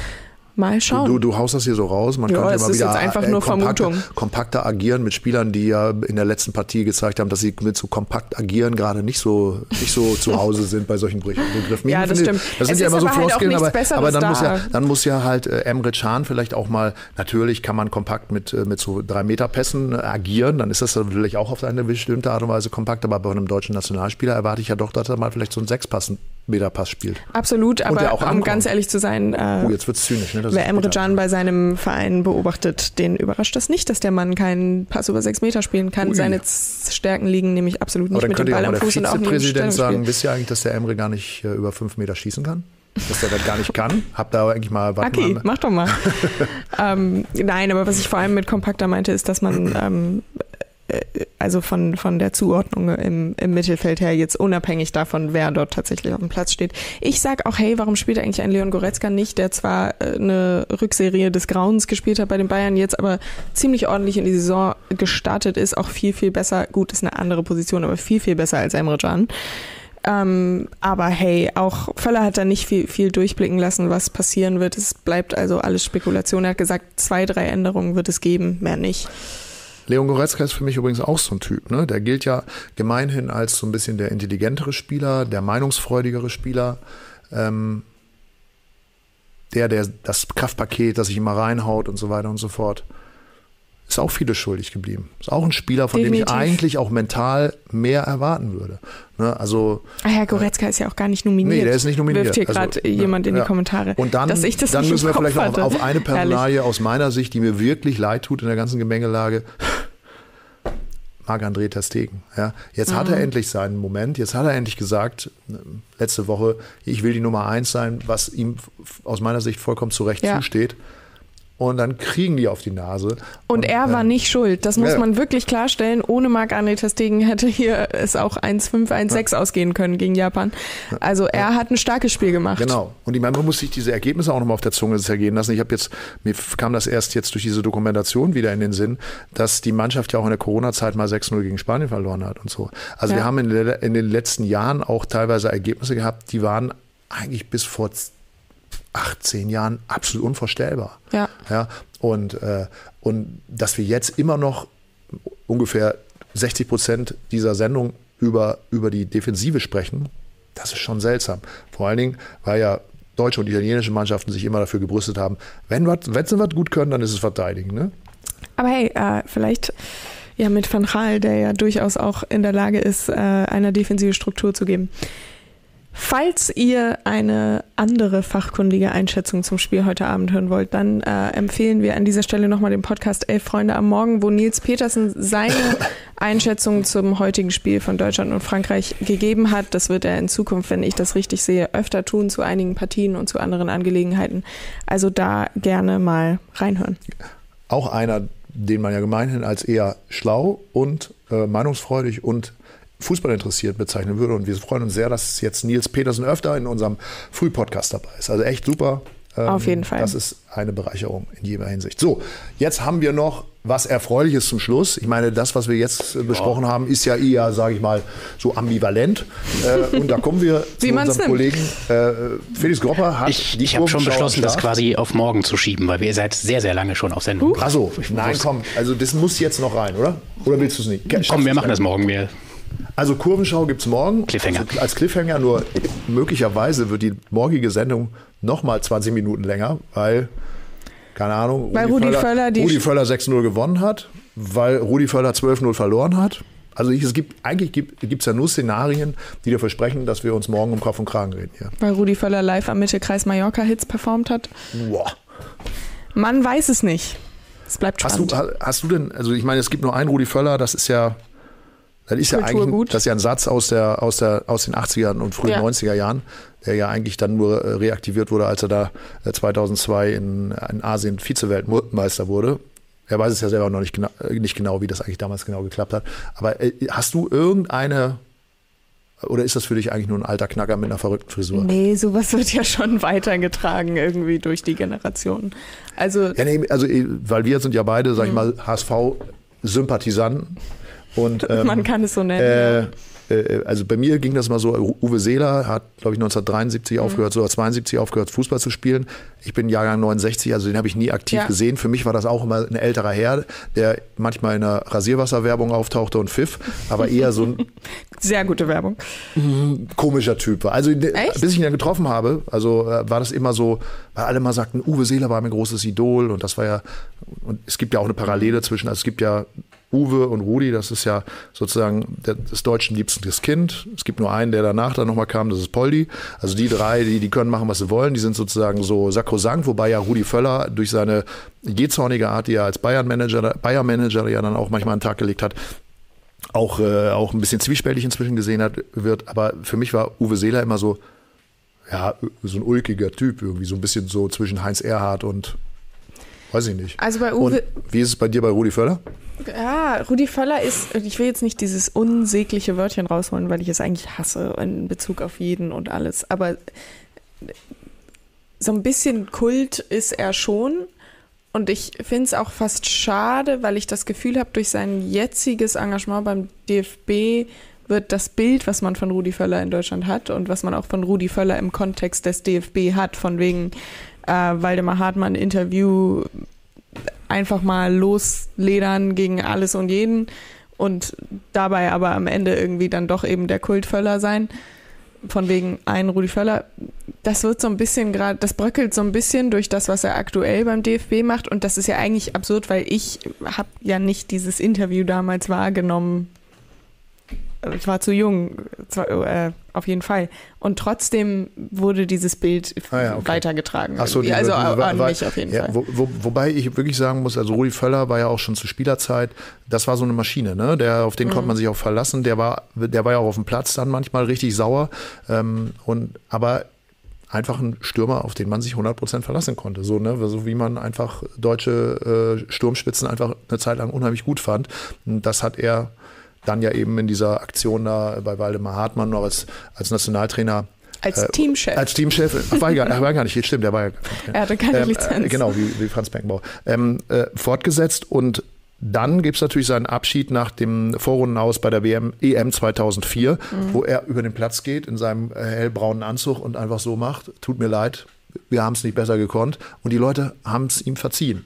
Mal schauen. Du, du haust das hier so raus. Man Ja, könnte immer wieder einfach äh, nur kompakter, Vermutung. kompakter agieren mit Spielern, die ja in der letzten Partie gezeigt haben, dass sie mit so kompakt agieren gerade nicht so, nicht so zu Hause sind bei solchen Begr- Begriffen. *laughs* Ja, das stimmt. Das sind Es ja immer so halt Floskeln, aber, aber dann, da. muss ja, dann muss ja halt äh, Emre Can vielleicht auch mal, natürlich kann man kompakt mit, äh, mit so drei Meter Pässen äh, agieren, dann ist das natürlich auch auf eine bestimmte Art und Weise kompakt, aber bei einem deutschen Nationalspieler erwarte ich ja doch, dass er mal vielleicht so einen sechs Meter Pass spielt. Absolut, aber auch um ankommt. ganz ehrlich zu sein, äh, Oh, jetzt wird's zynisch, ne? Das wer Emre. Can bei seinem Verein beobachtet, den überrascht das nicht, dass der Mann keinen Pass über sechs Meter spielen kann. Ui. Seine Stärken liegen nämlich absolut nicht mit dem Ball am Fuß und auch nicht im Vizepräsident sagen, wisst ihr eigentlich, dass der Emre gar nicht äh, über fünf Meter schießen kann? Dass der das gar nicht kann? Habt da eigentlich mal, Okay, mal, mach doch mal. *laughs* ähm, nein, aber was ich vor allem mit kompakter meinte, ist, dass man ähm, äh, also von, von der Zuordnung im, im Mittelfeld her jetzt unabhängig davon, wer dort tatsächlich auf dem Platz steht. Ich sag auch, hey, warum spielt eigentlich ein Leon Goretzka nicht, der zwar äh, eine Rückserie des Grauens gespielt hat bei den Bayern, jetzt aber ziemlich ordentlich in die Saison gestartet ist, auch viel, viel besser, gut, ist eine andere Position, aber viel, viel besser als Emre Can. Ähm, aber hey, auch Völler hat da nicht viel, viel durchblicken lassen, was passieren wird. Es bleibt also alles Spekulation. Er hat gesagt, zwei, drei Änderungen wird es geben, mehr nicht. Leon Goretzka ist für mich übrigens auch so ein Typ. Ne? Der gilt ja gemeinhin als so ein bisschen der intelligentere Spieler, der meinungsfreudigere Spieler. Ähm, der, der das Kraftpaket, das sich immer reinhaut und so weiter und so fort. Ist auch vieles schuldig geblieben. Ist auch ein Spieler, von Definitiv. dem ich eigentlich auch mental mehr erwarten würde. Ne, also Ah, Herr Goretzka ist ja auch gar nicht nominiert. Nee, der ist nicht nominiert. Wirft hier Also, gerade ja, jemand in ja. die Kommentare. Und dann, dass ich das dann nicht müssen wir Kopf vielleicht noch hatte. auf, auf eine. Personalie aus meiner Sicht, die mir wirklich leid tut in der ganzen Gemengelage. *laughs* Marc-André Ter Stegen. Ja, jetzt hat Mhm. er endlich seinen Moment. Jetzt hat er endlich gesagt, äh, letzte Woche, ich will die Nummer eins sein, was ihm aus meiner Sicht vollkommen zu Recht Ja. zusteht. Und dann kriegen die auf die Nase. Und er war nicht schuld. Das muss Ja. man wirklich klarstellen. Ohne Marc-André Ter Stegen hätte hier es auch 1-5, 1-6 ausgehen können gegen Japan. Also er hat ein starkes Spiel gemacht. Genau. Und ich meine, man muss sich diese Ergebnisse auch nochmal auf der Zunge zergehen lassen. Ich habe jetzt, mir kam das erst jetzt durch diese Dokumentation wieder in den Sinn, dass die Mannschaft ja auch in der Corona-Zeit mal 6-0 gegen Spanien verloren hat und so. Also Ja. wir haben in, in den letzten Jahren auch teilweise Ergebnisse gehabt, die waren eigentlich bis vor 18 Jahren absolut unvorstellbar. Ja. Ja, und, äh, und dass wir jetzt immer noch ungefähr 60 Prozent dieser Sendung über, über die Defensive sprechen, das ist schon seltsam. Vor allen Dingen, weil ja deutsche und italienische Mannschaften sich immer dafür gebrüstet haben, wenn, wat, wenn sie was gut können, dann ist es verteidigen. Ne? Aber hey, äh, vielleicht ja mit Van Gaal, der ja durchaus auch in der Lage ist, äh, eine defensive Struktur zu geben. Falls ihr eine andere fachkundige Einschätzung zum Spiel heute Abend hören wollt, dann äh, empfehlen wir an dieser Stelle nochmal den Podcast Elf Freunde am Morgen, wo Nils Petersen seine *laughs* Einschätzung zum heutigen Spiel von Deutschland und Frankreich gegeben hat. Das wird er in Zukunft, wenn ich das richtig sehe, öfter tun zu einigen Partien und zu anderen Angelegenheiten. Also da gerne mal reinhören. Auch einer, den man ja gemeinhin als eher schlau und äh, meinungsfreudig und Fußball interessiert bezeichnen würde. Und wir freuen uns sehr, dass jetzt Nils Petersen öfter in unserem Frühpodcast dabei ist. Also echt super. Ähm, Auf jeden Fall. Das ist eine Bereicherung in jeder Hinsicht. So, jetzt haben wir noch was Erfreuliches zum Schluss. Ich meine, das, was wir jetzt äh, besprochen haben, ist ja eher, sage ich mal, so ambivalent. Äh, und da kommen wir *laughs* zu unserem nimmt. Kollegen äh, Felix Gropper. Hat Ich, ich habe schon beschlossen, das quasi auf morgen zu schieben, weil ihr seid sehr, sehr lange schon auf Sendung. Achso, nein, komm, also das muss jetzt noch rein, oder? Oder willst du es nicht? Komm, wir machen das morgen. Wir Also Kurvenschau gibt es morgen. Cliffhanger. Also als Cliffhanger, nur möglicherweise wird die morgige Sendung nochmal 20 Minuten länger, weil, keine Ahnung, Weil Rudi Völler die- Rudi Völler 6-0 gewonnen hat, weil Rudi Völler 12-0 verloren hat. Also ich, es gibt, eigentlich gibt es ja nur Szenarien, die dir versprechen, dass wir uns morgen um Kopf und Kragen reden hier. Weil Rudi Völler live am Mittelkreis Mallorca Hits performt hat. Boah. Man weiß es nicht. Es bleibt Hast spannend. du, hast du denn, also ich meine, es gibt nur einen Rudi Völler, das ist ja, das ist ja eigentlich, das ist ja ein Satz aus, der, aus, der, aus den 80er und frühen Ja. 90er Jahren, der ja eigentlich dann nur äh, reaktiviert wurde, als er da äh, 2002 in, in Asien Vize-Weltmeister wurde. Er weiß es ja selber noch nicht genau, äh, nicht genau, wie das eigentlich damals genau geklappt hat. Aber äh, hast du irgendeine, oder ist das für dich eigentlich nur ein alter Knacker mit einer verrückten Frisur? Nee, sowas wird ja schon *laughs* weitergetragen irgendwie durch die Generationen. Also Ja, nee, also, weil wir sind ja beide, Mhm. sag ich mal, HSV-Sympathisanten. Und, *laughs* ähm, man kann es so nennen. Äh, äh, also bei mir ging das mal so, Uwe Seeler hat, glaube ich, 1973 Mhm. aufgehört, so 72 aufgehört, Fußball zu spielen. Ich bin Jahrgang 69, also den habe ich nie aktiv Ja. gesehen. Für mich war das auch immer ein älterer Herr, der manchmal in einer Rasierwasserwerbung auftauchte und pfiff, aber eher so ein *laughs* Sehr gute Werbung. komischer Typ war. Also Echt? bis ich ihn dann getroffen habe, also äh, war das immer so, weil alle mal sagten, Uwe Seeler war mein großes Idol und das war ja, und es gibt ja auch eine Parallele zwischen, also es gibt ja Uwe und Rudi, das ist ja sozusagen das deutschen liebstes Kind. Es gibt nur einen, der danach dann nochmal kam, das ist Poldi. Also die drei, die, die können machen, was sie wollen, die sind sozusagen so sakrosankt, wobei ja Rudi Völler durch seine jähzornige Art, die er als Bayern-Manager Bayern-Manager ja dann auch manchmal an den Tag gelegt hat, auch, äh, auch ein bisschen zwiespältig inzwischen gesehen hat, wird. Aber für mich war Uwe Seeler immer so, ja, so ein ulkiger Typ irgendwie, so ein bisschen so zwischen Heinz Erhardt und weiß ich nicht. Also bei Uwe, Und wie ist es bei dir bei Rudi Völler? ja, Rudi Völler ist, ich will jetzt nicht dieses unsägliche Wörtchen rausholen, weil ich es eigentlich hasse in Bezug auf jeden und alles, aber so ein bisschen Kult ist er schon. Und ich finde es auch fast schade, weil ich das Gefühl habe, durch sein jetziges Engagement beim DFB wird das Bild, was man von Rudi Völler in Deutschland hat und was man auch von Rudi Völler im Kontext des DFB hat, von wegen äh, Waldemar Hartmann Interview, einfach mal losledern gegen alles und jeden und dabei aber am Ende irgendwie dann doch eben der Kult Völler sein, von wegen ein Rudi Völler, das wird so ein bisschen gerade, das bröckelt so ein bisschen durch das, was er aktuell beim DFB macht. Und das ist ja eigentlich absurd, weil ich habe ja nicht dieses Interview damals wahrgenommen. Ich war zu jung, zwar, äh, auf jeden Fall. Und trotzdem wurde dieses Bild Ah ja, okay. weitergetragen. Ach so, irgendwie. die- also die- an weil- mich auf jeden ja, Fall. Wo, wo, wobei ich wirklich sagen muss, also Rudi Völler war ja auch schon zu Spielerzeit, das war so eine Maschine, ne? Der, auf den konnte Mhm. man sich auch verlassen. Der war, der war ja auch auf dem Platz dann manchmal richtig sauer. Ähm, und, aber einfach ein Stürmer, auf den man sich 100% verlassen konnte. So, ne? so wie man einfach deutsche äh, Sturmspitzen einfach eine Zeit lang unheimlich gut fand. Und das hat er dann ja eben in dieser Aktion da bei Waldemar Hartmann noch als, als Nationaltrainer Als äh, Teamchef. Als Teamchef. Ach, war, gar, *laughs* war gar nicht, stimmt, der war ja er hatte keine ähm, Lizenz. Äh, genau, wie, wie Franz Beckenbauer. Ähm, äh, fortgesetzt und dann gibt es natürlich seinen Abschied nach dem Vorrundenaus bei der WM, EM 2004, wo er über den Platz geht in seinem äh, hellbraunen Anzug und einfach so macht, tut mir leid, wir haben es nicht besser gekonnt. Und die Leute haben es ihm verziehen.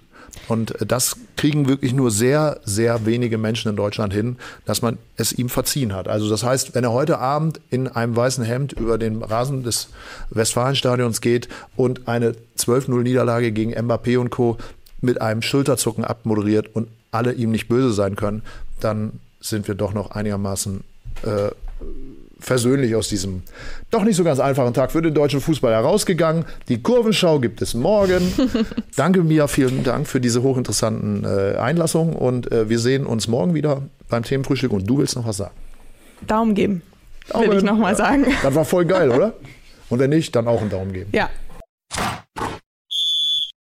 Und äh, das kriegen wirklich nur sehr, sehr wenige Menschen in Deutschland hin, dass man es ihm verziehen hat. Also das heißt, wenn er heute Abend in einem weißen Hemd über den Rasen des Westfalenstadions geht und eine 12-0-Niederlage gegen Mbappé und Co. mit einem Schulterzucken abmoderiert und alle ihm nicht böse sein können, dann sind wir doch noch einigermaßen äh, versöhnlich aus diesem doch nicht so ganz einfachen Tag für den deutschen Fußball herausgegangen. Die Kurvenschau gibt es morgen. *laughs* Danke Mia, vielen Dank für diese hochinteressanten äh, Einlassungen und äh, wir sehen uns morgen wieder beim Themenfrühstück und du willst noch was sagen. Daumen geben, will Daumen. ich nochmal sagen. Das war voll geil, oder? *laughs* Und wenn nicht, dann auch einen Daumen geben. Ja,